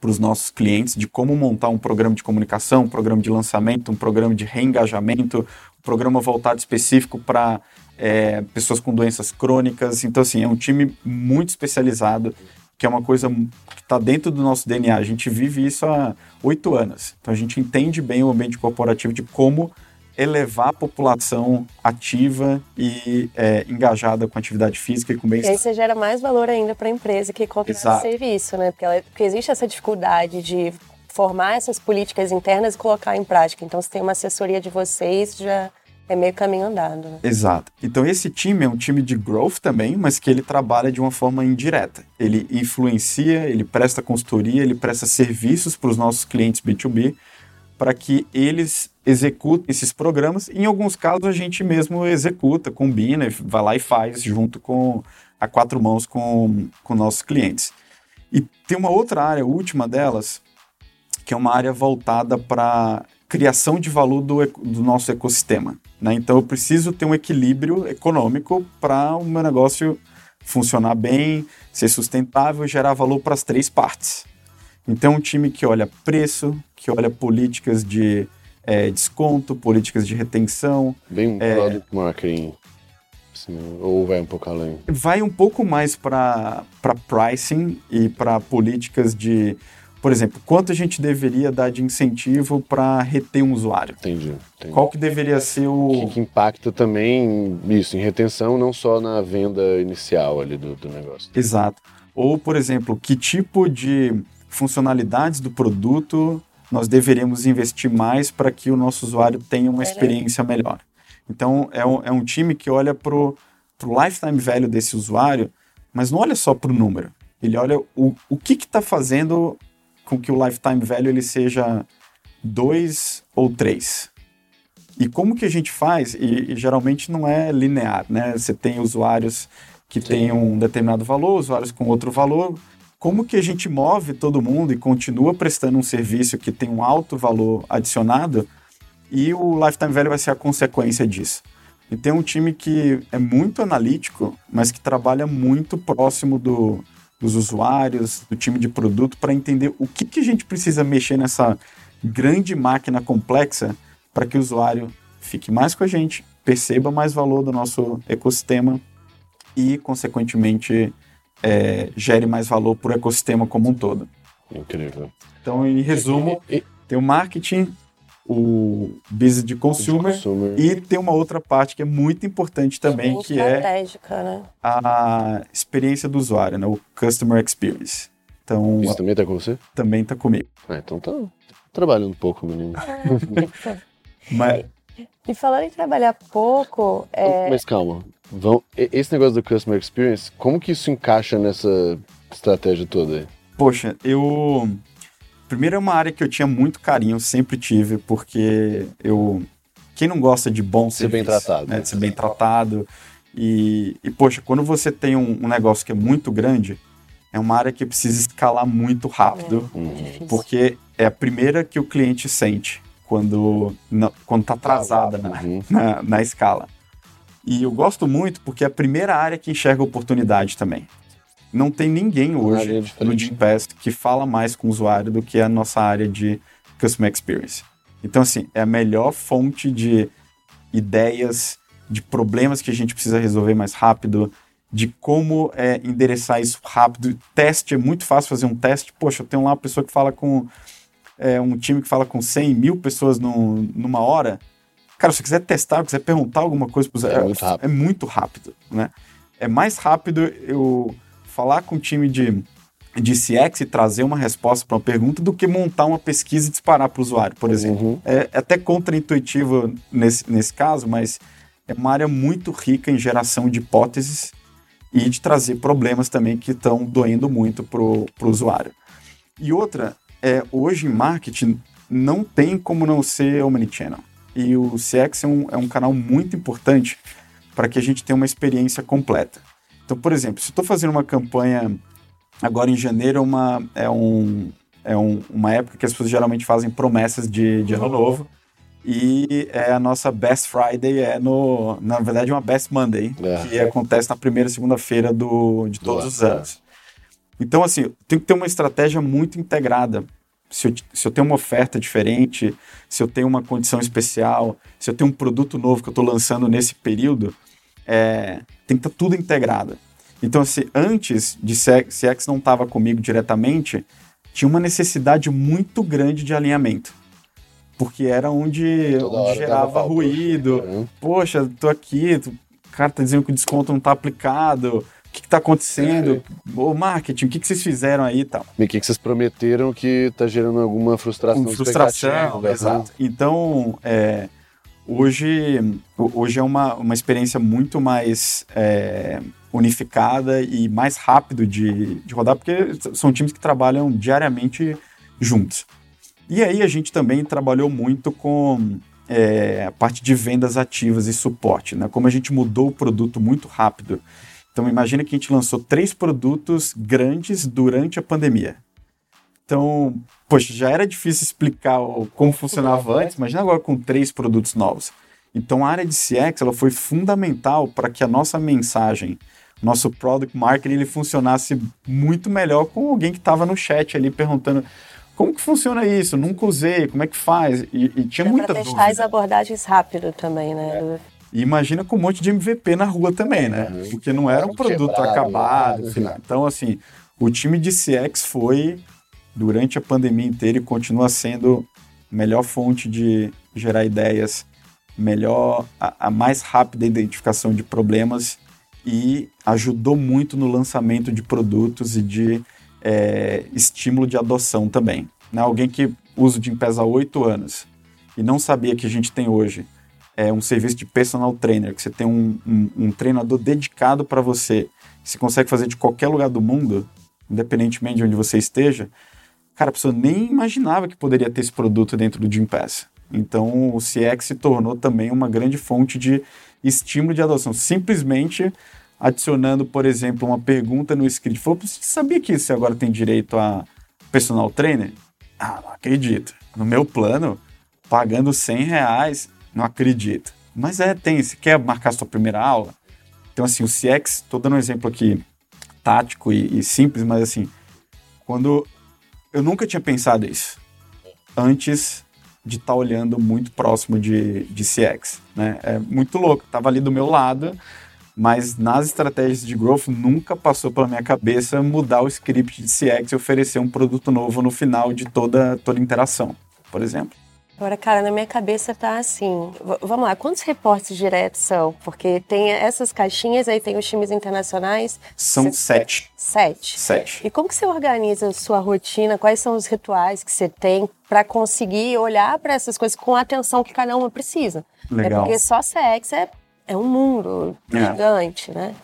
para os nossos clientes de como montar um programa de comunicação, um programa de lançamento, um programa de reengajamento, um programa voltado específico para é, pessoas com doenças crônicas. Então, assim, é um time muito especializado, que é uma coisa que está dentro do nosso DNA. A gente vive isso há oito anos. Então, a gente entende bem o ambiente corporativo de como elevar a população ativa e é, engajada com atividade física e com bem-estar. E aí você gera mais valor ainda para a empresa que contrata serviço, né? Porque, ela, porque existe essa dificuldade de formar essas políticas internas e colocar em prática. Então, se tem uma assessoria de vocês, já é meio caminho andado. Né? Exato. Então, esse time é um time de growth também, mas que ele trabalha de uma forma indireta. Ele influencia, ele presta consultoria, ele presta serviços para os nossos clientes B2B para que eles executem esses programas. Em alguns casos, a gente mesmo executa, combina, vai lá e faz junto com a quatro mãos com, com nossos clientes. E tem uma outra área, última delas, que é uma área voltada para criação de valor do, do nosso ecossistema. Né? Então, eu preciso ter um equilíbrio econômico para o meu negócio funcionar bem, ser sustentável e gerar valor para as três partes. Então, um time que olha preço, que olha políticas de é, desconto, políticas de retenção. Bem um é, product marketing, ou vai um pouco além? Vai um pouco mais para pricing e para políticas de, por exemplo, quanto a gente deveria dar de incentivo para reter um usuário. Entendi, entendi. Qual que deveria ser o... Que, que, impacta também isso, em retenção, não só na venda inicial ali do, do negócio. Exato. Ou, por exemplo, que tipo de funcionalidades do produto nós deveríamos investir mais para que o nosso usuário tenha uma experiência melhor. Então, é um, é um time que olha para o lifetime value desse usuário, mas não olha só para o número. Ele olha o, o que está fazendo com que o lifetime value ele seja 2 ou 3. E como que a gente faz? E, e geralmente não é linear, né? Você tem usuários que Sim. têm um determinado valor, usuários com outro valor. Como que a gente move todo mundo e continua prestando um serviço que tem um alto valor adicionado e o lifetime value vai ser a consequência disso. E tem um time que é muito analítico, mas que trabalha muito próximo do, dos usuários, do time de produto, para entender o que, que a gente precisa mexer nessa grande máquina complexa para que o usuário fique mais com a gente, perceba mais valor do nosso ecossistema e, consequentemente, é, gere mais valor para o ecossistema como um todo. Incrível. Então, em resumo, tem o marketing, o business de consumer, consumer, e tem uma outra parte que é muito importante também, que é né? a experiência do usuário, né? o customer experience. Então, Isso também está com você? Também está comigo. Ah, então tá trabalhando um pouco, menino. Mas... E falando em trabalhar pouco... É... Mas calma, Vão, esse negócio do customer experience, como que isso encaixa nessa estratégia toda aí? Poxa, eu Primeiro é uma área que eu tinha muito carinho, sempre tive, porque eu. Quem não gosta de bom ser serviço, bem tratado. Né, de ser bem tratado. E, e poxa, quando você tem um, um, negócio que é muito grande, é uma área que precisa escalar muito rápido, é, uhum. porque é a primeira que o cliente sente quando quando está atrasada na, uhum. na, na escala. E eu gosto muito porque é a primeira área que enxerga oportunidade também não tem ninguém hoje no Gympass que fala mais com o usuário do que a nossa área de Customer Experience. Então, assim, é a melhor fonte de ideias, de problemas que a gente precisa resolver mais rápido, de como é, endereçar isso rápido. Teste, é muito fácil fazer um teste. Poxa, eu tenho lá uma pessoa que fala com... É, um time que fala com 100 mil pessoas no, numa hora. Cara, se você quiser testar, quiser perguntar alguma coisa para é, é, muito rápido. é muito rápido, né? É mais rápido eu falar com o time de, de CX e trazer uma resposta para uma pergunta do que montar uma pesquisa e disparar para o usuário, por exemplo. Uhum. É, é até contraintuitivo nesse, nesse caso, mas é uma área muito rica em geração de hipóteses e de trazer problemas também que estão doendo muito para o usuário. E outra, é, hoje em marketing não tem como não ser omnichannel. E o CX é um, é um canal muito importante para que a gente tenha uma experiência completa. Então, por exemplo, se estou fazendo uma campanha agora em janeiro, é, uma, é, um, é um, uma época que as pessoas geralmente fazem promessas de, de ano novo. E é a nossa Best Friday é no. Na verdade, uma Best Monday, é. que acontece na primeira segunda-feira do, de todos os anos. Então, assim, tem que ter uma estratégia muito integrada. Se eu, se eu tenho uma oferta diferente, se eu tenho uma condição especial, se eu tenho um produto novo que eu estou lançando nesse período, é, tem que estar tá tudo integrado. Então, assim, antes de CX não estava comigo diretamente, tinha uma necessidade muito grande de alinhamento. Porque era onde, onde gerava ruído. Uhum. Poxa, tô aqui, o cara tá dizendo que o desconto não está aplicado. O que, está acontecendo? O marketing, o que, que vocês fizeram aí e tal? O que, que vocês prometeram que está gerando alguma frustração? Uma frustração, né? exato. Então, é, Hoje, hoje é uma, uma experiência muito mais é, unificada e mais rápido de, de rodar, porque são times que trabalham diariamente juntos. E aí a gente também trabalhou muito com é, a parte de vendas ativas e suporte, né? Como a gente mudou o produto muito rápido. Então imagina que a gente lançou três produtos grandes durante a pandemia. Então, poxa, já era difícil explicar como funcionava antes, imagina agora com três produtos novos. Então, a área de CX ela foi fundamental para que a nossa mensagem, nosso product marketing, ele funcionasse muito melhor com alguém que estava no chat ali perguntando como que funciona isso? Nunca usei, como é que faz? E, e tinha muita pra testar as abordagens rápido também, né? É. E imagina com um monte de MVP na rua também, né? Uhum. Porque não era um produto Quebrado, acabado. Né? Então, assim, o time de CX foi durante a pandemia inteira e continua sendo a melhor fonte de gerar ideias, melhor, a, a mais rápida identificação de problemas e ajudou muito no lançamento de produtos e de é, estímulo de adoção também. Né? Alguém que usa o Gympass há oito anos e não sabia que a gente tem hoje é um serviço de personal trainer, que você tem um, um, um treinador dedicado para você, que você consegue fazer de qualquer lugar do mundo, independentemente de onde você esteja, Cara, a pessoa nem imaginava que poderia ter esse produto dentro do Gympass. Então o CX se tornou também uma grande fonte de estímulo de adoção. Simplesmente adicionando, por exemplo, uma pergunta no script. Falou, você sabia que você agora tem direito a personal trainer? Ah, não acredito. No meu plano, pagando 100 reais, não acredito. Mas é, tem. Você quer marcar sua primeira aula? Então, assim, o CX, estou dando um exemplo aqui tático e, e simples, mas assim, quando eu nunca tinha pensado isso antes de estar tá olhando muito próximo de, de CX, né? É muito louco, tava ali do meu lado, mas nas estratégias de growth nunca passou pela minha cabeça mudar o script de CX e oferecer um produto novo no final de toda, toda interação, por exemplo. Agora, cara, na minha cabeça tá assim. V vamos lá, quantos reportes diretos são? Porque tem essas caixinhas, aí tem os times internacionais. São cê, sete. Sete. Sete. E como que você organiza a sua rotina? Quais são os rituais que você tem para conseguir olhar para essas coisas com a atenção que cada uma precisa? É Legal. É porque só CX é, é um mundo é. gigante, né?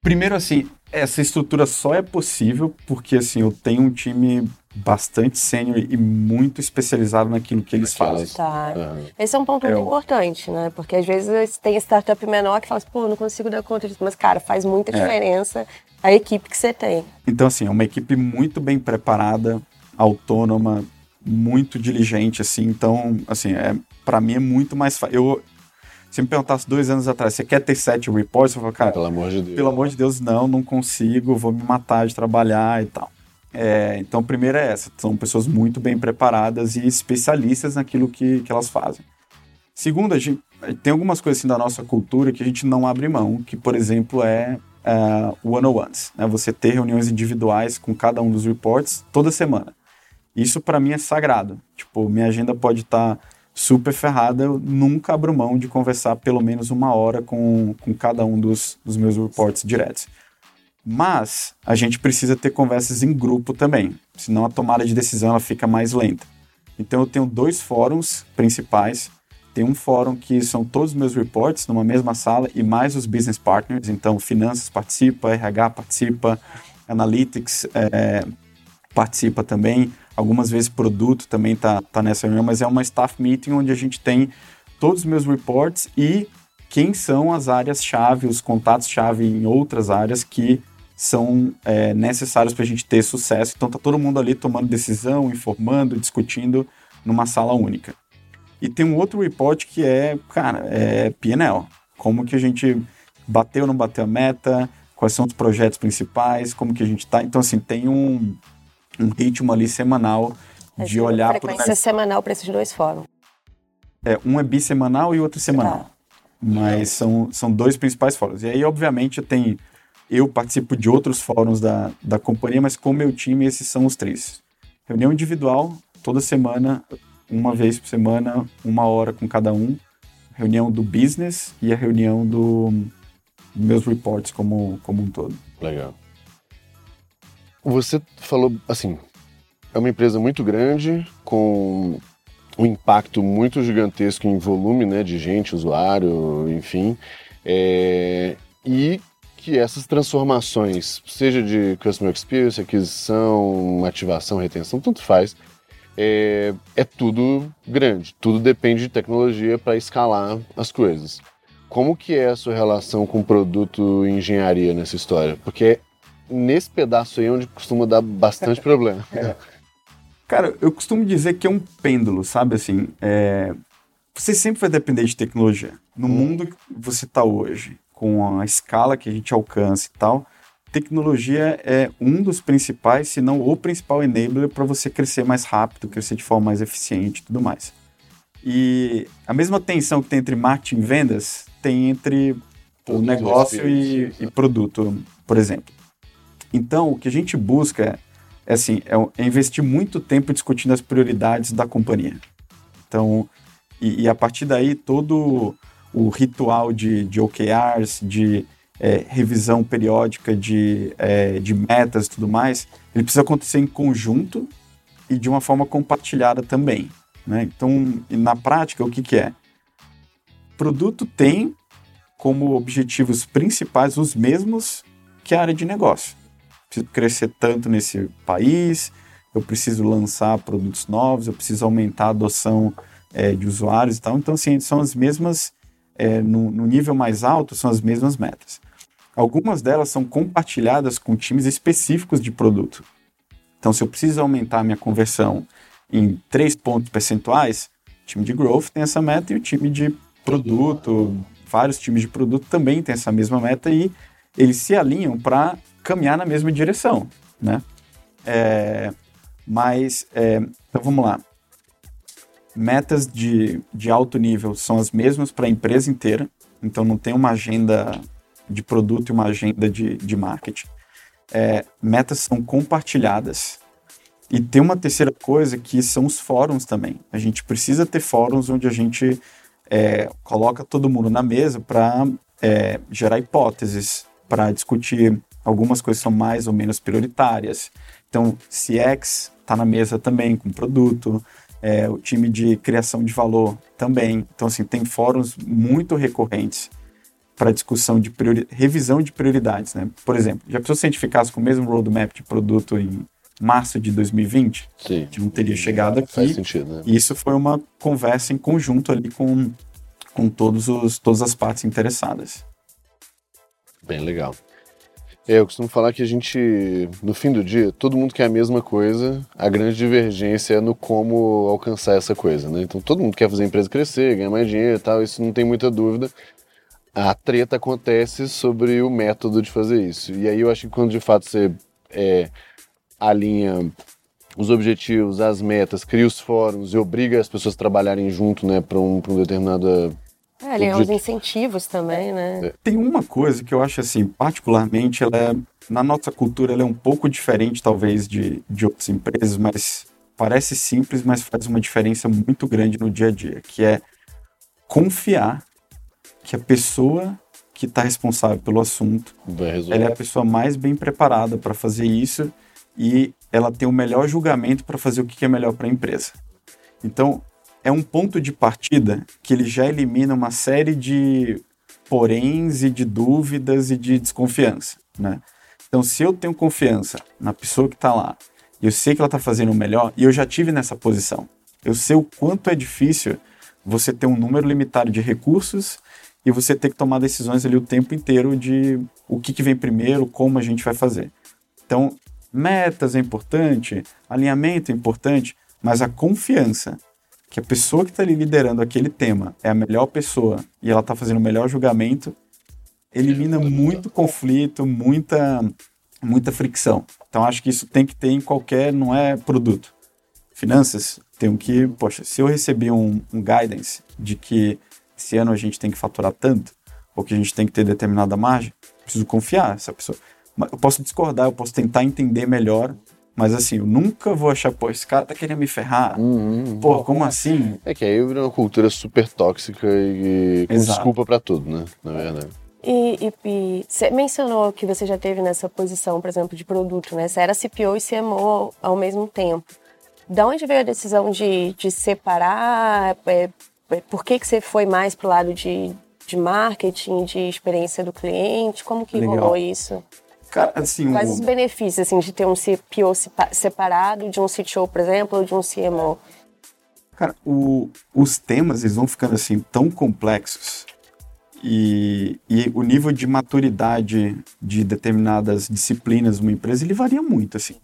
Primeiro, assim, essa estrutura só é possível porque, assim, eu tenho um time bastante sênior e muito especializado naquilo que eles fazem. Tá. Uhum. Esse é um ponto é muito importante, né? Porque às vezes tem startup menor que fala assim, pô, não consigo dar conta disso. Mas, cara, faz muita é. diferença a equipe que você tem. Então, assim, é uma equipe muito bem preparada, autônoma, muito diligente, assim. Então, assim, é, para mim é muito mais fácil. Eu, se me perguntasse dois anos atrás, você quer ter sete reports? Eu falo, cara, pelo amor de Deus. Pelo amor de Deus, não, não consigo, vou me matar de trabalhar e tal. É, então, a primeira é essa: são pessoas muito bem preparadas e especialistas naquilo que, que elas fazem. Segunda, a gente, tem algumas coisas assim da nossa cultura que a gente não abre mão, que, por exemplo, é uh, one-on-ones. Né? Você ter reuniões individuais com cada um dos reports toda semana. Isso, para mim, é sagrado. Tipo, minha agenda pode estar tá super ferrada, eu nunca abro mão de conversar pelo menos uma hora com, com cada um dos, dos meus reports diretos. Mas a gente precisa ter conversas em grupo também, senão a tomada de decisão ela fica mais lenta. Então eu tenho dois fóruns principais. Tem um fórum que são todos os meus reports numa mesma sala e mais os business partners. Então finanças participa, RH participa, analytics é, participa também. Algumas vezes produto também está tá nessa reunião, mas é uma staff meeting onde a gente tem todos os meus reports e quem são as áreas-chave, os contatos-chave em outras áreas que são é, necessários para a gente ter sucesso. Então tá todo mundo ali tomando decisão, informando, discutindo numa sala única. E tem um outro report que é, cara, é PNL. Como que a gente bateu ou não bateu a meta, quais são os projetos principais, como que a gente está. Então, assim, tem um, um ritmo ali semanal de olhar para... Frequência semanal para esses dois fóruns. É, um é bissemanal e outro semanal. Ah. Mas são, são dois principais fóruns. E aí, obviamente, tem eu participo de outros fóruns da, da companhia, mas com meu time, esses são os três. Reunião individual, toda semana, uma vez por semana, uma hora com cada um. Reunião do business e a reunião do meus reports como, como um todo. Legal. Você falou, assim, é uma empresa muito grande, com um impacto muito gigantesco em volume né, de gente, usuário, enfim. É, e que essas transformações, seja de customer experience, aquisição, ativação, retenção, tanto faz, é, é tudo grande, tudo depende de tecnologia para escalar as coisas. Como que é a sua relação com produto e engenharia nessa história? Porque nesse pedaço aí é onde costuma dar bastante problema. É. Cara, eu costumo dizer que é um pêndulo, sabe assim? É... Você sempre vai depender de tecnologia. No hum. mundo que você está hoje, com a escala que a gente alcança e tal, tecnologia é um dos principais, se não o principal enabler para você crescer mais rápido, crescer de forma mais eficiente e tudo mais. E a mesma tensão que tem entre marketing e vendas tem entre o negócio e, e, produto, por exemplo. Então, o que a gente busca é, assim, é, é investir muito tempo discutindo as prioridades da companhia. Então, e, e a partir daí, todo o ritual de, de OKRs, de é, revisão periódica de, é, de metas e tudo mais, ele precisa acontecer em conjunto e de uma forma compartilhada também. Né? Então, na prática, o que, que é? Produto tem como objetivos principais os mesmos que a área de negócio. Preciso crescer tanto nesse país, eu preciso lançar produtos novos, eu preciso aumentar a adoção é, de usuários e tal. Então, assim, são as mesmas, é, no, no nível mais alto, são as mesmas metas. Algumas delas são compartilhadas com times específicos de produto. Então, se eu preciso aumentar a minha conversão em três pontos percentuais, o time de growth tem essa meta e o time de produto, vários times de produto também têm essa mesma meta e eles se alinham para caminhar na mesma direção, né? É, mas, é, então vamos lá. Metas de, de alto nível são as mesmas para a empresa inteira, então não tem uma agenda de produto e uma agenda de, de marketing. É, metas são compartilhadas. E tem uma terceira coisa que são os fóruns também. A gente precisa ter fóruns onde a gente é, coloca todo mundo na mesa para é, gerar hipóteses, para discutir algumas coisas são mais ou menos prioritárias. Então, CX está na mesa também com produto, é, o time de criação de valor também. Então, assim, tem fóruns muito recorrentes para discussão de priori... revisão de prioridades, né? Por exemplo, já precisou se a gente ficasse com o mesmo roadmap de produto em março de 2020? Sim. A gente não teria chegado aqui. Faz sentido, né? E isso foi uma conversa em conjunto ali com, com todos os, todas as partes interessadas. Bem legal. É, eu costumo falar que a gente, no fim do dia, todo mundo quer a mesma coisa, a grande divergência é no como alcançar essa coisa, né? Então todo mundo quer fazer a empresa crescer, ganhar mais dinheiro e tal, isso não tem muita dúvida. A treta acontece sobre o método de fazer isso. E aí eu acho que quando de fato você é, alinha os objetivos, as metas, cria os fóruns e obriga as pessoas a trabalharem junto, né, para um, um determinado é, ali é os incentivos também, né? É. Tem uma coisa que eu acho assim, particularmente, ela é, na nossa cultura, ela é um pouco diferente, talvez, de, de outras empresas, mas parece simples, mas faz uma diferença muito grande no dia a dia, que é confiar que a pessoa que está responsável pelo assunto, ela é a pessoa mais bem preparada para fazer isso e ela tem o melhor julgamento para fazer o que é melhor para a empresa. Então, é um ponto de partida que ele já elimina uma série de poréns e de dúvidas e de desconfiança, né? Então, se eu tenho confiança na pessoa que está lá, eu sei que ela está fazendo o melhor, e eu já tive nessa posição, eu sei o quanto é difícil você ter um número limitado de recursos e você ter que tomar decisões ali o tempo inteiro de o que, que vem primeiro, como a gente vai fazer. Então, metas é importante, alinhamento é importante, mas a confiança que a pessoa que está ali liderando aquele tema é a melhor pessoa e ela está fazendo o melhor julgamento, elimina muito conflito, muita, muita fricção. Então acho que isso tem que ter em qualquer, não é produto. Finanças, tem que, poxa, se eu receber um, um guidance de que esse ano a gente tem que faturar tanto, ou que a gente tem que ter determinada margem, preciso confiar nessa pessoa. Eu posso discordar, eu posso tentar entender melhor mas assim, eu nunca vou achar, pô, esse cara tá querendo me ferrar. Uhum. Pô, como assim? É que aí vira uma cultura super tóxica e com Exato. desculpa para tudo, né? Na verdade. E, e, e, você mencionou que você já teve nessa posição, por exemplo, de produto, né? Você era CPO e CMO ao mesmo tempo. Da onde veio a decisão de, de separar? É, é, por que, que você foi mais pro lado de, de marketing, de experiência do cliente? Como que Legal. rolou isso? Cara, assim, Quais o... os benefícios assim, de ter um CPO separado de um CTO, por exemplo, ou de um CMO? Cara, o, os temas eles vão ficando assim tão complexos e, e, o nível de maturidade de determinadas disciplinas numa empresa ele varia muito assim.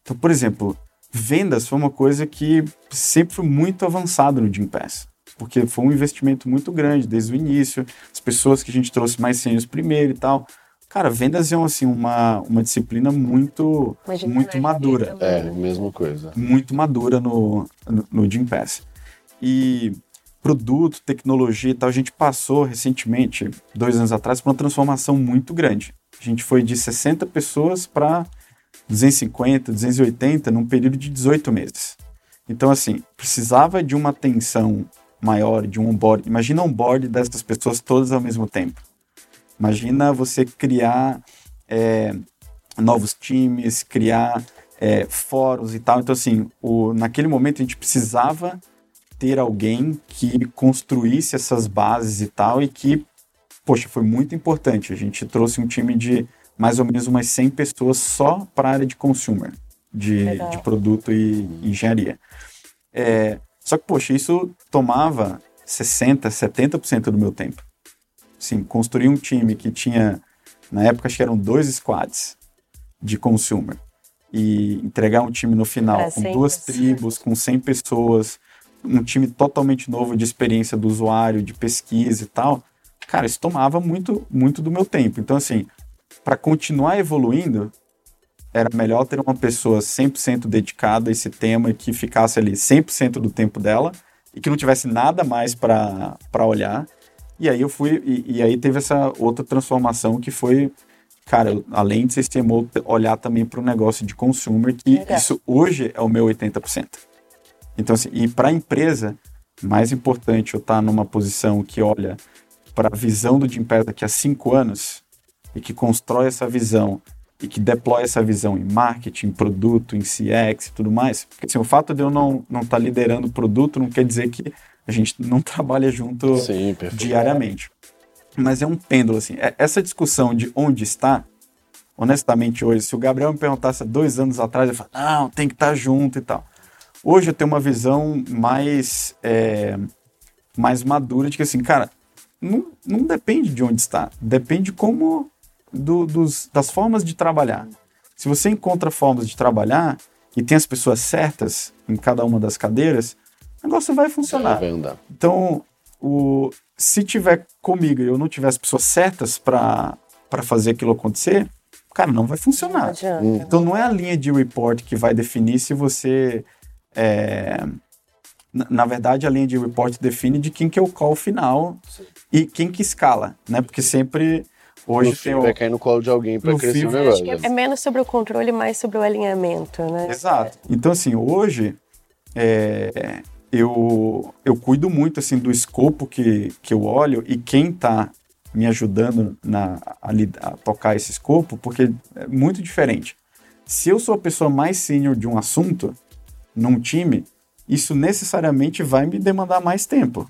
Então, por exemplo, vendas foi uma coisa que sempre foi muito avançado no Gympass, porque foi um investimento muito grande desde o início, as pessoas que a gente trouxe mais seniors primeiro e tal. Cara, vendas é assim, uma, uma disciplina muito, muito madura. É, mesma coisa. Muito madura no, no, no Gym Pass. E produto, tecnologia e tal, a gente passou recentemente, dois anos atrás, por uma transformação muito grande. A gente foi de 60 pessoas para 250, 280 num período de 18 meses. Então, assim, precisava de uma atenção maior, de um onboard. Imagina um onboard dessas pessoas todas ao mesmo tempo. Imagina você criar é, novos times, criar é, fóruns e tal. Então, assim, o, naquele momento a gente precisava ter alguém que construísse essas bases e tal, e que, poxa, foi muito importante. A gente trouxe um time de mais ou menos umas 100 pessoas só para a área de consumer, de, de produto e engenharia. É, Só que, poxa, isso tomava 60%, 70% do meu tempo. Sim, construir um time que tinha, na época acho que eram dois squads de consumer, e entregar um time no final Pra com 100 duas tribos, com 100 pessoas, um time totalmente novo de experiência do usuário, de pesquisa e tal, cara, isso tomava muito, muito do meu tempo. Então, assim, para continuar evoluindo, era melhor ter uma pessoa 100% dedicada a esse tema e que ficasse ali 100% do tempo dela e que não tivesse nada mais para olhar. E aí eu fui, e, e aí teve essa outra transformação que foi, cara, além de ser CMO, olhar também para o negócio de consumer, que Legal. isso hoje é o meu 80%. Então, assim, e para a empresa, mais importante eu estar numa posição que olha para a visão do Jim Pez daqui a cinco anos e que constrói essa visão e que deploy essa visão em marketing, produto, em CX e tudo mais. Porque assim, o fato de eu não estar não tá liderando o produto não quer dizer que a gente não trabalha junto Sim, diariamente. Mas é um pêndulo, assim. É- Essa discussão de onde está, honestamente, hoje, se o Gabriel me perguntasse há dois anos atrás, eu falo, não, tem que estar junto e tal. Hoje eu tenho uma visão mais, é, mais madura de que, assim, cara, não, não depende de onde está, depende como do- dos, das formas de trabalhar. Se você encontra formas de trabalhar e tem as pessoas certas em cada uma das cadeiras, o negócio vai funcionar. Vai andar. Então, o, se tiver comigo e eu não tiver as pessoas certas para fazer aquilo acontecer, cara, não vai Não funcionar. adianta. Então, não é a linha de report que vai definir se você. é, na, verdade, a linha de report define de quem que é o call final e quem que escala, né? Porque sempre hoje no tem fim, o. vai cair no colo de alguém para crescer fim, o negócio. Acho que é menos sobre o controle, mais sobre o alinhamento, né? Exato. Então, assim, hoje é, eu, eu cuido muito assim do escopo que, que eu olho e quem está me ajudando na, a, a tocar esse escopo, porque é muito diferente. Se eu sou a pessoa mais sênior de um assunto num time, isso necessariamente vai me demandar mais tempo.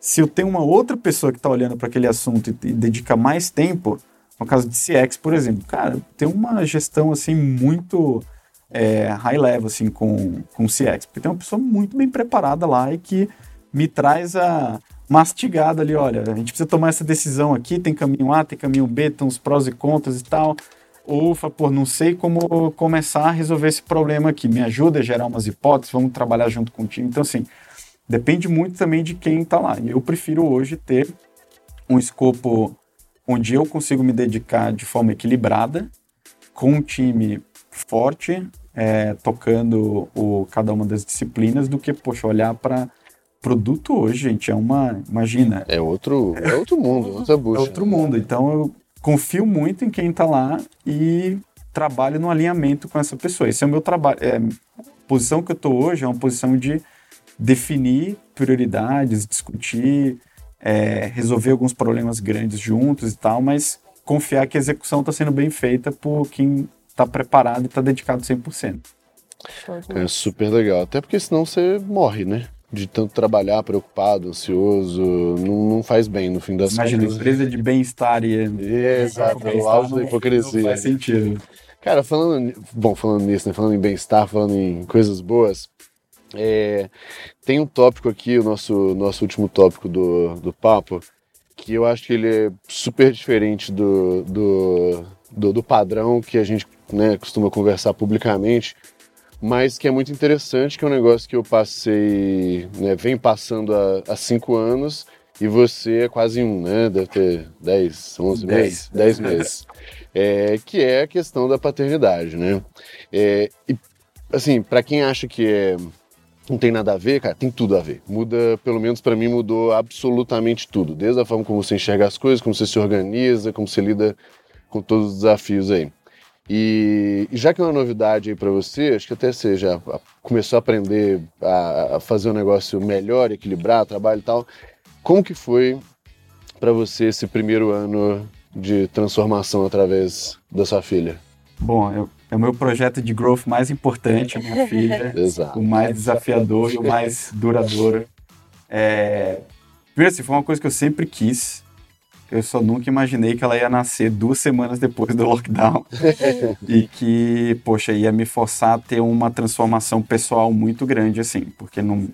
Se eu tenho uma outra pessoa que está olhando para aquele assunto e, e dedica mais tempo, no caso de CX, por exemplo, cara, tem uma gestão assim muito é, high level assim com com CX, porque tem uma pessoa muito bem preparada lá e que me traz a mastigada ali, olha, a gente precisa tomar essa decisão aqui, tem caminho A, tem caminho B, tem os prós e contras e tal. Ou, fala, pô, não sei como começar a resolver esse problema aqui, me ajuda a gerar umas hipóteses, vamos trabalhar junto com o time. Então, assim, depende muito também de quem está lá. Eu prefiro hoje ter um escopo onde eu consigo me dedicar de forma equilibrada, com um time forte, é, tocando o, cada uma das disciplinas, do que, poxa, olhar para produto hoje, gente, é uma, imagina, É outro, é outro mundo, outra é bucha. outro mundo. Então eu confio muito em quem está lá e trabalho no alinhamento com essa pessoa. Esse é o meu trabalho. É, a posição que eu estou hoje é uma posição de definir prioridades, discutir, é, resolver alguns problemas grandes juntos e tal, mas confiar que a execução está sendo bem feita por quem está preparado e está dedicado 100%. Show de bola. É super legal. Até porque senão você morre, né? De tanto trabalhar, preocupado, ansioso, não, não faz bem no fim das Imagina, contas. empresa de bem-estar e... Exato, é o auge da Não hipocrisia. faz sentido. Cara, falando, bom, falando nisso, né? Falando em bem-estar, falando em coisas boas, é, tem um tópico aqui, o nosso, nosso último tópico do, do papo, que eu acho que ele é super diferente do, do, do, do padrão que a gente né, costuma conversar publicamente, mas que é muito interessante, que é um negócio que eu passei, né, vem passando há, há cinco anos, e você é quase um, né? Deve ter 10, 11 Dez. meses, 10 meses. É, que é a questão da paternidade, né? É, e, assim, para quem acha que é, não tem nada a ver, cara, tem tudo a ver. Muda, pelo menos para mim, mudou absolutamente tudo. Desde a forma como você enxerga as coisas, como você se organiza, como você lida com todos os desafios aí. E, e já que é uma novidade aí para você, acho que até você já a- começou a aprender a, a fazer um negócio melhor, equilibrar trabalho e tal. Como que foi para você esse primeiro ano de transformação através da sua filha? Bom, eu- é o meu projeto de growth mais importante, a minha filha. Exato. o mais desafiador e o mais duradouro. É... Primeiro, assim, foi uma coisa que eu sempre quis. Eu só nunca imaginei que ela ia nascer duas semanas depois do lockdown. e que, poxa, ia me forçar a ter uma transformação pessoal muito grande, assim. Porque não,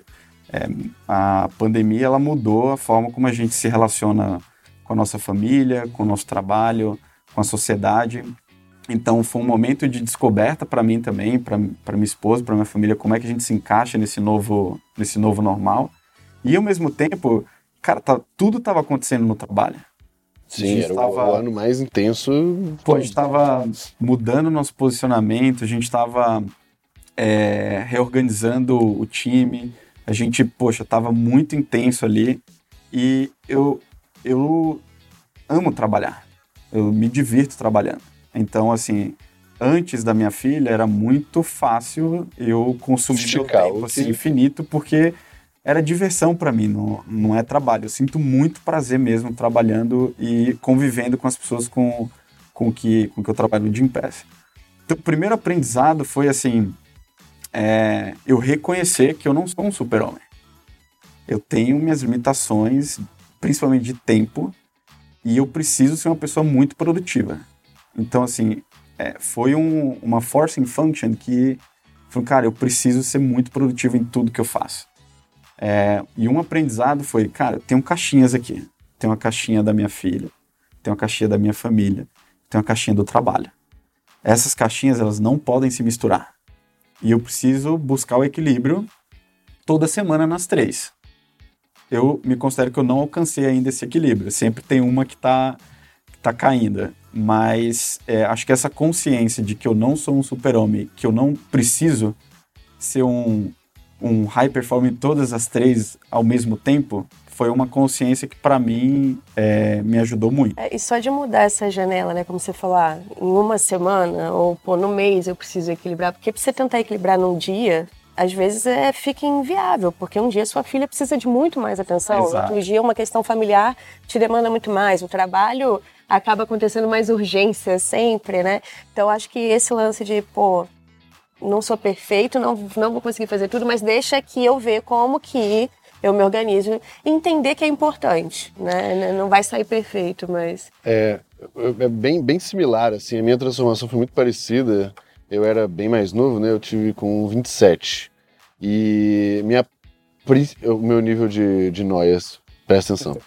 É, a pandemia ela mudou a forma como a gente se relaciona com a nossa família, com o nosso trabalho, com a sociedade. Então foi um momento de descoberta para mim também, para minha esposa, para minha família, como é que a gente se encaixa nesse novo, nesse novo normal. E ao mesmo tempo, cara, tá, tudo estava acontecendo no trabalho. Sim, era tava, o ano mais intenso. Pô, a gente estava mudando nosso posicionamento, a gente estava é, reorganizando o time, a gente, poxa, estava muito intenso ali e eu, eu amo trabalhar, eu me divirto trabalhando. Então, assim, antes da minha filha era muito fácil eu consumir Esticar, meu tempo assim, infinito, porque era diversão para mim, não, não é trabalho. Eu sinto muito prazer mesmo trabalhando e convivendo com as pessoas com, com, que, com que eu trabalho de Gympass. Então, o primeiro aprendizado foi assim, é, eu reconhecer que eu não sou um super-homem. Eu tenho minhas limitações, principalmente de tempo, e eu preciso ser uma pessoa muito produtiva. Então, assim, é, foi um, uma forcing function que falou, cara, eu preciso ser muito produtivo em tudo que eu faço. É, e um aprendizado foi, cara, tem um caixinhas aqui. Tem uma caixinha da minha filha, tem uma caixinha da minha família, tem uma caixinha do trabalho. Essas caixinhas, elas não podem se misturar. E eu preciso buscar o equilíbrio toda semana nas três. Eu me considero que eu não alcancei ainda esse equilíbrio. Sempre tem uma que está tá caindo mas é, acho que essa consciência de que eu não sou um super-homem, que eu não preciso ser um, um high performer em todas as três ao mesmo tempo, foi uma consciência que para mim é, me ajudou muito. É, e só de mudar essa janela, né, como você falou, ah, em uma semana ou pô, no mês eu preciso equilibrar, porque pra você tentar equilibrar num dia, às vezes é, fica inviável, porque um dia sua filha precisa de muito mais atenção, Exato. outro dia uma questão familiar te demanda muito mais, o trabalho acaba acontecendo mais urgência sempre, né? Então acho que esse lance de, pô, não sou perfeito, não, não vou conseguir fazer tudo, mas deixa que eu ver como que eu me organizo e entender que é importante, né? Não vai sair perfeito, mas... É, é bem, bem similar, assim, a minha transformação foi muito parecida. Eu era bem mais novo, né? Eu tive com 27. E minha, o meu nível de, de noias, presta atenção.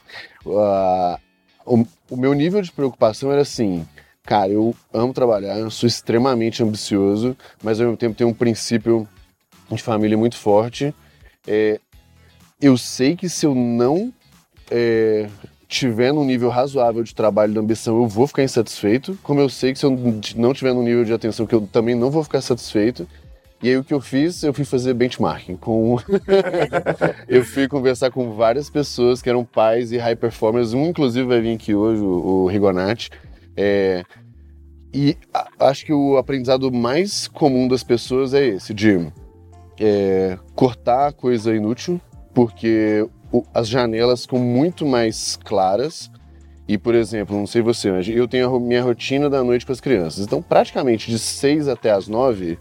Uh, o, o meu nível de preocupação era assim, cara, eu amo trabalhar, eu sou extremamente ambicioso, mas ao mesmo tempo tenho um princípio de família muito forte. É, eu sei que se eu não é, tiver num nível razoável de trabalho e de ambição, eu vou ficar insatisfeito, como eu sei que se eu não tiver num nível de atenção que eu também não vou ficar satisfeito. E aí o que eu fiz? Eu fui fazer benchmarking com. eu fui conversar com várias pessoas que eram pais e high performers. Um, inclusive, vai vir aqui hoje, o, Rigonati. É... E a, acho que o aprendizado mais comum das pessoas é esse, de é, cortar coisa inútil, porque o, as janelas ficam muito mais claras. E, por exemplo, não sei você, mas eu tenho a minha rotina da noite com as crianças. Então, praticamente de 6 até as 9,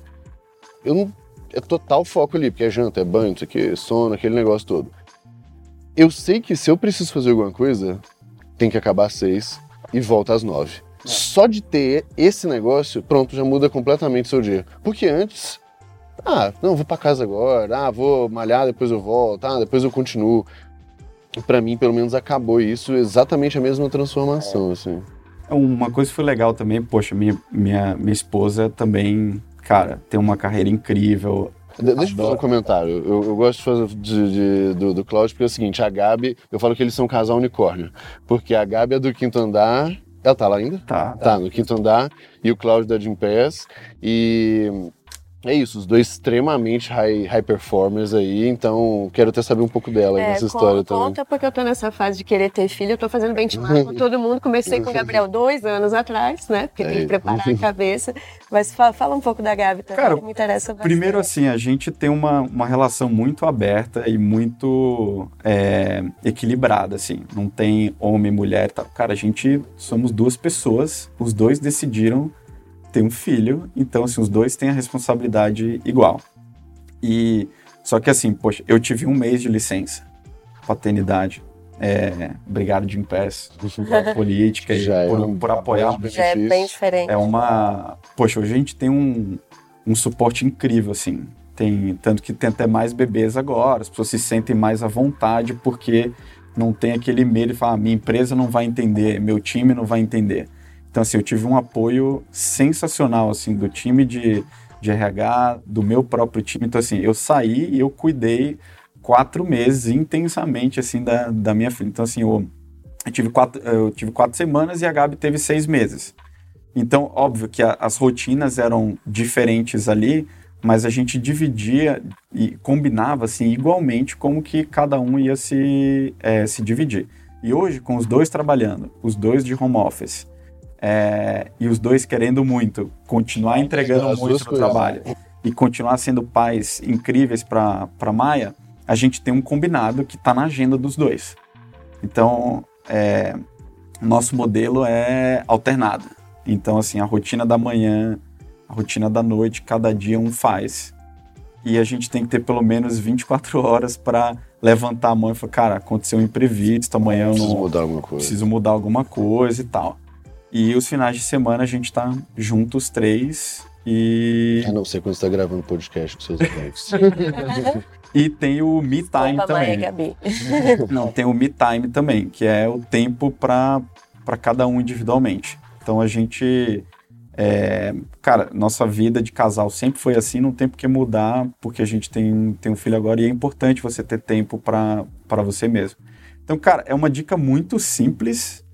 eu não. É total foco ali, porque é janta, é banho, isso aqui, sono, aquele negócio todo. Eu sei que se eu preciso fazer alguma coisa, tem que acabar às seis e volta às nove. É. Só de ter esse negócio, pronto, já muda completamente o seu dia. Porque antes, ah, não, vou para casa agora, ah, vou malhar, depois eu volto, ah, depois eu continuo. Para mim, pelo menos, acabou isso, exatamente a mesma transformação, assim. É uma coisa que foi legal também, poxa, minha, minha, minha esposa também cara, tem uma carreira incrível. Deixa eu fazer um comentário. Eu, eu gosto de fazer de, de, do, do Cláudio porque é o seguinte: a Gabi, eu falo que eles são um casal unicórnio. Porque a Gabi é do quinto andar. Ela tá lá ainda? Tá. Tá, no quinto andar. E o Cláudio da Jim Pass. E é isso, os dois extremamente high, high performers aí, então quero até saber um pouco dela é, nessa história conta, também. Conta porque eu tô nessa fase de querer ter filho, eu tô fazendo benchmark com todo mundo. Comecei com o Gabriel dois anos atrás, né? Porque é. tem que preparar a cabeça. Mas fala, fala um pouco da Gabi também, Cara, que me interessa bastante. Primeiro, assim, a gente tem uma, uma relação muito aberta e muito é, equilibrada, assim. Não tem homem, mulher e tal. Cara, a gente somos duas pessoas, os dois decidiram tem um filho, então assim, os dois têm a responsabilidade igual. E só que assim, poxa, eu tive um mês de licença, paternidade. É, obrigado de Impass, política e é por, um, por apoiar. Já é bem diferente. É uma. Poxa, hoje a gente tem um, um suporte incrível, assim. Tem, tanto que tem até mais bebês agora, as pessoas se sentem mais à vontade porque não tem aquele medo de falar, ah, minha empresa não vai entender, meu time não vai entender. Então, assim, eu tive um apoio sensacional, assim, do time de, de RH, do meu próprio time. Então, assim, eu saí e eu cuidei quatro meses intensamente, assim, da, da minha filha. Então, assim, eu, eu, tive quatro, eu tive quatro semanas e a Gabi teve seis meses. Então, óbvio que a, as rotinas eram diferentes ali, mas a gente dividia e combinava assim igualmente como que cada um ia se, é, se dividir. E hoje, com os dois trabalhando, os dois de home office, é, e os dois querendo muito, continuar entregando As muito no coisas. trabalho e continuar sendo pais incríveis para Maia, a gente tem um combinado que está na agenda dos dois. Então, é, nosso modelo é alternado. Então, assim, a rotina da manhã a rotina da noite, cada dia um faz. E a gente tem que ter pelo menos 24 horas para levantar a mão e falar, cara, aconteceu um imprevisto, amanhã eu não preciso mudar alguma coisa. Preciso mudar alguma coisa e tal. E os finais de semana a gente tá juntos três e. A não ser quando você tá gravando podcast com seus amigos. e tem o Me Time também. Gabi. não, tem o Me Time também, que é o tempo para cada um individualmente. Então a gente é, cara, nossa vida de casal sempre foi assim, não tem por que mudar, porque a gente tem, tem um filho agora e é importante você ter tempo para você mesmo. Então, cara, é uma dica muito simples,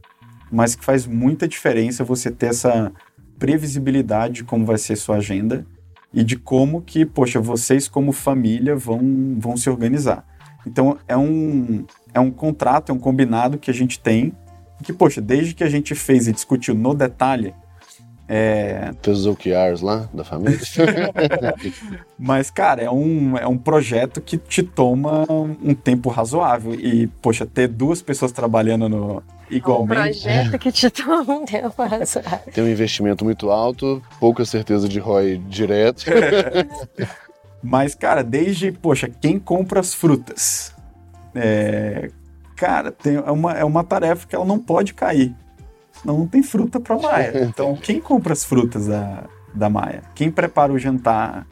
mas que faz muita diferença você ter essa previsibilidade de como vai ser sua agenda e de como que, poxa, vocês como família vão, vão se organizar. Então, é um, é um contrato, é um combinado que a gente tem, que, poxa, desde que a gente fez e discutiu no detalhe, é... Os OKRs lá da família. Mas, cara, é um, é um projeto que te toma um tempo razoável. E, poxa, ter duas pessoas trabalhando no, igualmente. É um projeto que te toma um tempo. Tem um investimento muito alto, pouca certeza de ROI direto. Mas, cara, desde, poxa, quem compra as frutas? É, cara, tem, é, uma, é uma tarefa que ela não pode cair senão não tem fruta para Maia. Então, quem compra as frutas da, da Maia? Quem prepara o jantar?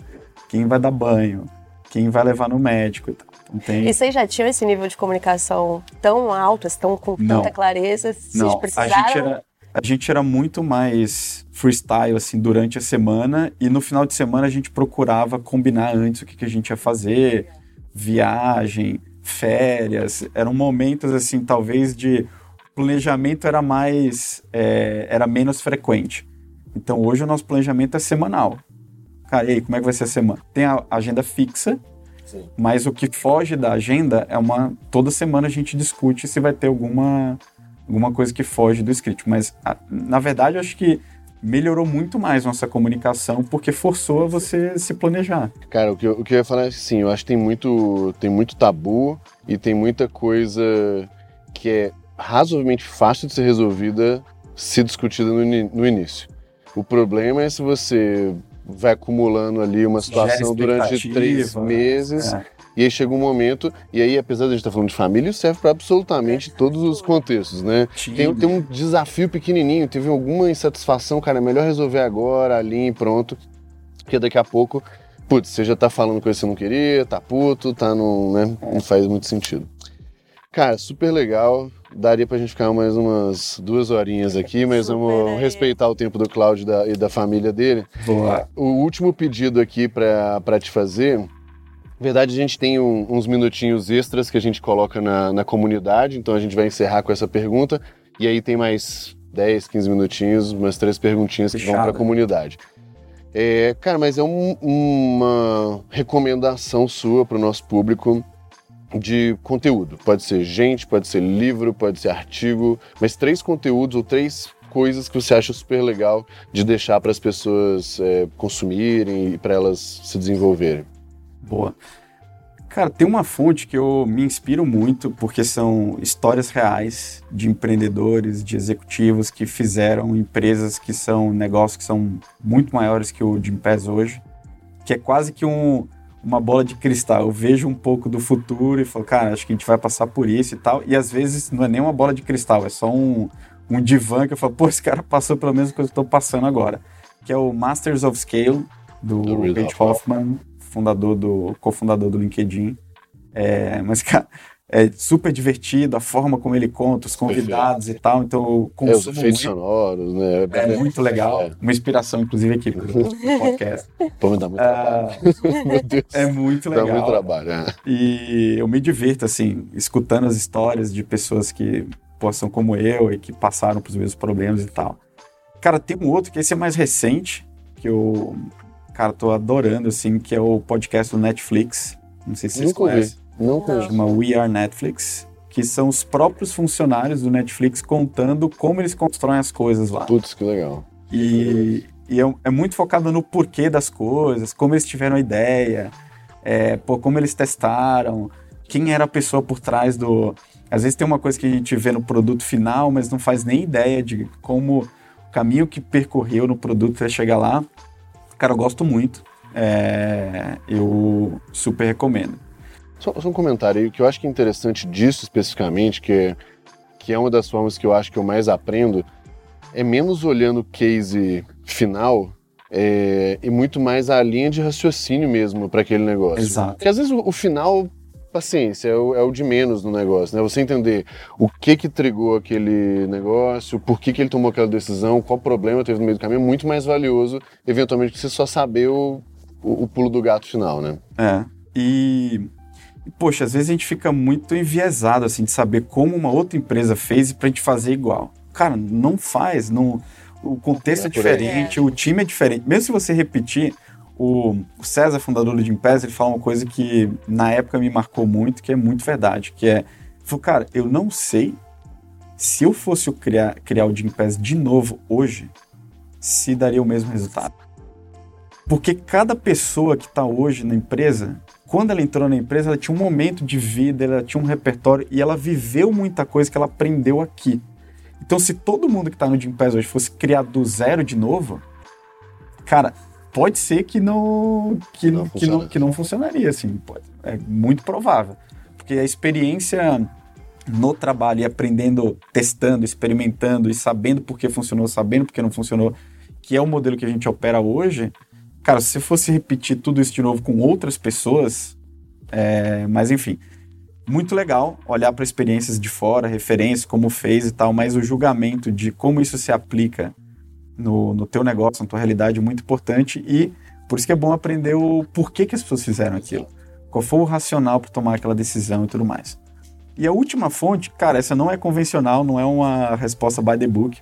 Quem vai dar banho? Quem vai levar no médico e tal. Tem... E vocês já tinham esse nível de comunicação tão alto, tão com não. tanta clareza? Vocês não, precisaram... a gente era a gente era muito mais freestyle assim durante a semana e no final de semana a gente procurava combinar antes o que, que a gente ia fazer, viagem, férias, eram momentos assim talvez de planejamento era mais, é, era menos frequente. Então hoje o nosso planejamento é semanal. Cara, e aí, como é que vai ser a semana? Tem a agenda fixa, Sim. mas o que foge da agenda é uma. Toda semana a gente discute se vai ter alguma, alguma coisa que foge do script. Mas, a, na verdade, acho que melhorou muito mais nossa comunicação porque forçou a você se planejar. Cara, o que, eu, o que eu ia falar é que sim, eu acho que tem muito, tem muito tabu e tem muita coisa que é razoavelmente fácil de ser resolvida se discutida no, no início. O problema é se você vai acumulando ali uma situação durante três meses. É. E aí chega um momento, e aí, apesar de a gente estar falando de família, isso serve para absolutamente todos os contextos, né? Tem, tem, um desafio pequenininho, teve alguma insatisfação, cara, é melhor resolver agora, ali e pronto, porque daqui a pouco, putz, você já tá falando coisa que você não queria, tá puto, tá no, né? Não faz muito sentido. Cara, super legal. Daria pra gente ficar mais umas duas horinhas aqui, mas super vamos aí. respeitar o tempo do Cláudio da, e da família dele. Boa. O último pedido aqui para te fazer. Na verdade, a gente tem um, uns minutinhos extras que a gente coloca na, na comunidade, então a gente vai encerrar com essa pergunta. E aí tem mais 10, 15 minutinhos, umas três perguntinhas Fechado. que vão para a comunidade. É, cara, mas é um, uma recomendação sua para o nosso público de conteúdo. Pode ser gente, pode ser livro, pode ser artigo, mas três conteúdos ou três coisas que você acha super legal de deixar para as pessoas é, consumirem e para elas se desenvolverem. Boa. Cara, tem uma fonte que eu me inspiro muito porque são histórias reais de empreendedores, de executivos que fizeram empresas que são negócios que são muito maiores que o de Pés hoje, que é quase que um uma bola de cristal. Eu vejo um pouco do futuro e falo, cara, acho que a gente vai passar por isso e tal. E às vezes não é nem uma bola de cristal, é só um, um divã que eu falo, pô, esse cara passou pelo menos coisa que eu estou passando agora. Que é o Masters of Scale, do, do Reid Hoffman. fundador do, cofundador do LinkedIn. É, mas, cara, é super divertido a forma como ele conta, os convidados e tal. Então eu consumo é, os efeitos muito, sonoros, né? É, muito legal. É. Uma inspiração, inclusive, aqui pro podcast. Pô, me dá muito trabalho. Meu Deus. É muito legal. Dá muito trabalho, é. E eu me divirto, assim, escutando as histórias de pessoas que pô, são como eu e que passaram pelos mesmos problemas e tal. Cara, tem um outro que esse é mais recente, que eu, cara, tô adorando, assim, que é o podcast do Netflix. Não sei se vocês Nunca conhecem. Não conheço. Chama We Are Netflix, que são os próprios funcionários do Netflix contando como eles constroem as coisas lá. Putz, que legal. E, e é, é, muito focado no porquê das coisas, como eles tiveram a ideia, é, pô, como eles testaram, quem era a pessoa por trás do. Às vezes tem uma coisa que a gente vê no produto final, mas não faz nem ideia de como o caminho que percorreu no produto até chegar lá. Cara, eu gosto muito. É, eu super recomendo. Só, só, um comentário aí, que eu acho que é interessante disso especificamente, que é, que é uma das formas que eu acho que eu mais aprendo, é menos olhando o case final é, e muito mais a linha de raciocínio mesmo para aquele negócio. Exato. Porque às vezes o, o final, paciência, é o, é o, de menos no negócio, né? Você entender o que que trigou aquele negócio, por que que ele tomou aquela decisão, qual problema teve no meio do caminho, é muito mais valioso, eventualmente, que você só saber o, o, o pulo do gato final, né? É. E poxa, às vezes a gente fica muito enviesado, assim, de saber como uma outra empresa fez pra gente fazer igual. Cara, não faz, não... O contexto é, é diferente, é. o time é diferente. Mesmo se você repetir, o César, fundador do Gimpass, ele fala uma coisa que na época me marcou muito, que é muito verdade, que é, falou, cara, eu não sei se eu fosse criar, criar o Gimpass de novo hoje, se daria o mesmo resultado. Porque cada pessoa que está hoje na empresa quando ela entrou na empresa, ela tinha um momento de vida, ela tinha um repertório e ela viveu muita coisa que ela aprendeu aqui. Então, se todo mundo que está no Jim Pass hoje fosse criado do zero de novo, cara, pode ser que não que não, que não, que não funcionaria, assim, pode, é muito provável, porque a experiência no trabalho e aprendendo, testando, experimentando e sabendo por que funcionou, sabendo por que não funcionou, que é o modelo que a gente opera hoje, Cara, se você fosse repetir tudo isso de novo com outras pessoas, é... mas enfim, muito legal olhar para experiências de fora, referências, como fez e tal, mas o julgamento de como isso se aplica no, no teu negócio, na tua realidade é muito importante e por isso que é bom aprender o porquê que as pessoas fizeram aquilo. Qual foi o racional para tomar aquela decisão e tudo mais. E a última fonte, cara, essa não é convencional, não é uma resposta by the book.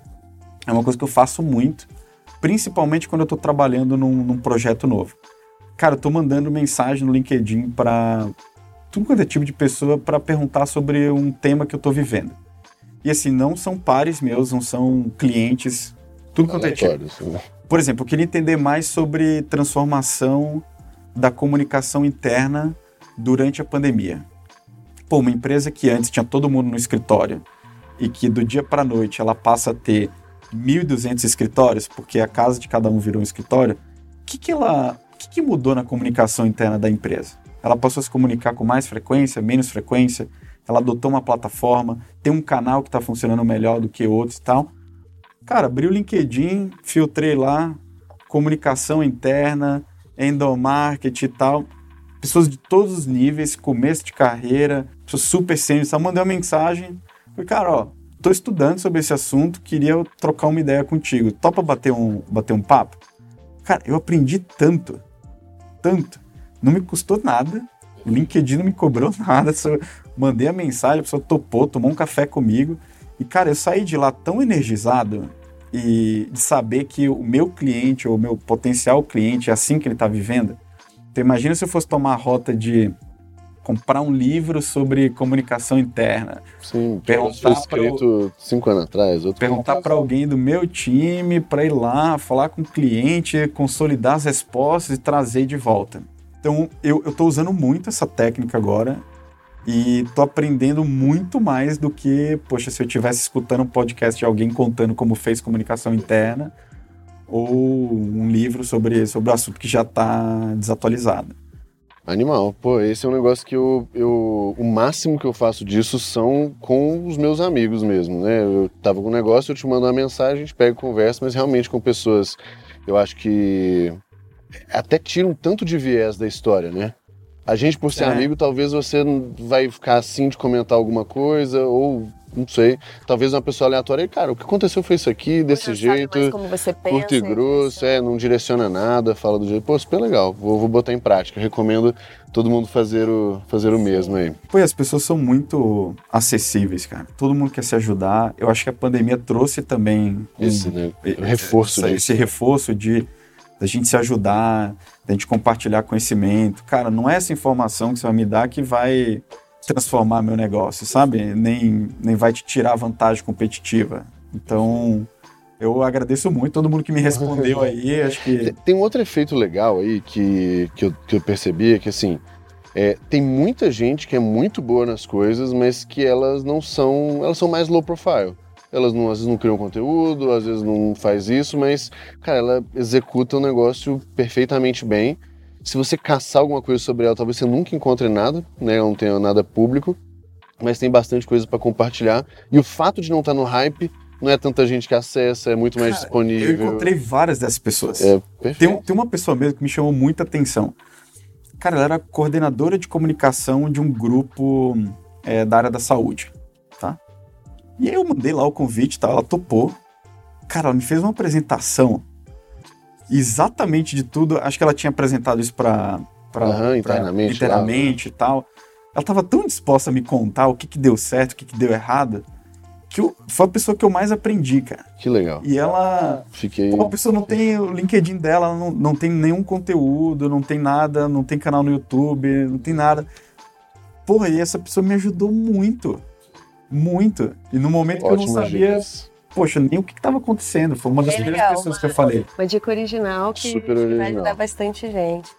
É uma coisa que eu faço muito principalmente quando eu estou trabalhando num, num, projeto novo. Cara, eu tô mandando mensagem no LinkedIn para tudo quanto é tipo de pessoa para perguntar sobre um tema que eu estou vivendo. E assim, não são pares meus, não são clientes, tudo quanto é tipo. Né? Por exemplo, eu queria entender mais sobre transformação da comunicação interna durante a pandemia. Pô, uma empresa que antes tinha todo mundo no escritório e que do dia para noite ela passa a ter 1.200 escritórios, porque a casa de cada um virou um escritório, o que, que ela. Que, que mudou na comunicação interna da empresa? Ela passou a se comunicar com mais frequência, menos frequência, ela adotou uma plataforma, tem um canal que está funcionando melhor do que outros e tal. Cara, abri o LinkedIn, filtrei lá, comunicação interna, endomarketing e tal. Pessoas de todos os níveis, começo de carreira, pessoas super sêniores, só mandei uma mensagem. Falei, cara, ó, Estou estudando sobre esse assunto, queria trocar uma ideia contigo. Topa bater um, bater um papo? Cara, eu aprendi tanto, tanto. Não me custou nada. O LinkedIn não me cobrou nada. Só mandei a mensagem, a pessoa topou, tomou um café comigo. E, cara, eu saí de lá tão energizado e de saber que o meu cliente ou o meu potencial cliente é assim que ele está vivendo. Então, imagina se eu fosse tomar a rota de comprar um livro sobre comunicação interna. Sim, perguntar escrito para cinco anos atrás. perguntar para alguém do meu time para ir lá, falar com o cliente, consolidar as respostas e trazer de volta. Então, eu estou usando muito essa técnica agora e estou aprendendo muito mais do que, poxa, se eu estivesse escutando um podcast de alguém contando como fez comunicação interna ou um livro sobre, sobre o assunto que já está desatualizado. Animal. Pô, esse é um negócio que eu, eu. O máximo que eu faço disso são com os meus amigos mesmo, né? Eu tava com um negócio, eu te mando uma mensagem, a gente pega e conversa, mas realmente com pessoas. Eu acho que até tira um tanto de viés da história, né? A gente, por ser É. amigo, talvez você vai ficar assim de comentar alguma coisa, ou não sei, talvez uma pessoa aleatória, "Ei, cara, o que aconteceu foi isso aqui, desse Já sabe mais jeito, como você pensa, curto e grosso, é, não direciona nada, fala do jeito, pô, super legal, vou, vou botar em prática, recomendo todo mundo fazer o, fazer o mesmo aí. Pô, e as pessoas são muito acessíveis, cara. Todo mundo quer se ajudar. Eu acho que a pandemia trouxe também um- Esse, né, reforço essa- disso. esse reforço de da gente se ajudar, da gente compartilhar conhecimento. Cara, não é essa informação que você vai me dar que vai transformar meu negócio, sabe? Nem, nem vai te tirar vantagem competitiva. Então, eu agradeço muito todo mundo que me respondeu aí. Acho que Tem- um outro efeito legal aí que, que, eu, que eu percebi, é que assim, é, tem muita gente que é muito boa nas coisas, mas que elas não são, elas são mais low profile. Elas não, às vezes não criam conteúdo, às vezes não faz isso, mas, cara, ela executa o negócio perfeitamente bem. Se você caçar alguma coisa sobre ela, talvez você nunca encontre nada, né? Ela não tenha nada público, mas tem bastante coisa para compartilhar. E o fato de não estar no hype, não é tanta gente que acessa, é muito mais Cara, disponível. eu encontrei várias dessas pessoas. É perfeito. Tem, tem uma pessoa mesmo que me chamou muita atenção. Cara, ela era coordenadora de comunicação de um grupo é, da área da saúde, tá? E aí eu mandei lá o convite e tal, ela topou. Cara, ela me fez uma apresentação exatamente de tudo. Acho que ela tinha apresentado isso pra, pra, Aham, pra- internamente, internamente e tal. Ela tava tão disposta a me contar o que, que deu certo, o que, que deu errado, que eu- foi a pessoa que eu mais aprendi, cara. Que legal. E ela Fiquei. Pô, a pessoa não tem o LinkedIn dela, ela não, não tem nenhum conteúdo, não tem nada, não tem canal no YouTube, não tem nada. Porra, e essa pessoa me ajudou muito. Muito. E no momento que eu não sabia. Poxa, nem o que estava acontecendo. Foi uma das Que primeiras legal, pessoas que eu falei. Uma dica original que, Super que vai original. ajudar bastante gente.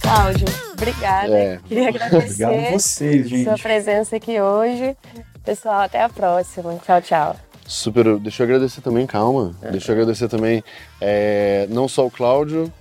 Cláudio, obrigada. É. Queria agradecer Obrigado a vocês, sua gente. presença aqui hoje. Pessoal, até a próxima. Tchau, tchau. Super. Deixa eu agradecer também, calma. Deixa eu agradecer também é, não só o Cláudio,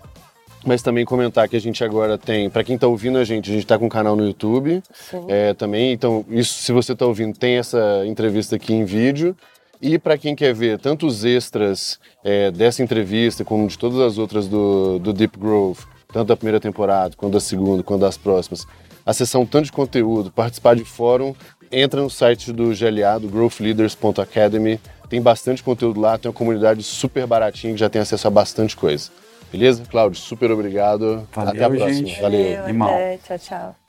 mas também comentar que a gente agora tem, para quem tá ouvindo a gente, a gente tá com um canal no YouTube é, também. Então, isso, se você tá ouvindo, tem essa entrevista aqui em vídeo. E para quem quer ver tanto os extras é, dessa entrevista, como de todas as outras do, do Deep Growth, tanto da primeira temporada, quanto da segunda, quanto das próximas, acessar um tanto de conteúdo, participar de fórum, entra no site do GLA, do growthleaders.academy. Tem bastante conteúdo lá, tem uma comunidade super baratinha que já tem acesso a bastante coisa. Beleza? Cláudio, super obrigado. Valeu, Até a próxima. gente. Valeu. Animal. até. Tchau, tchau.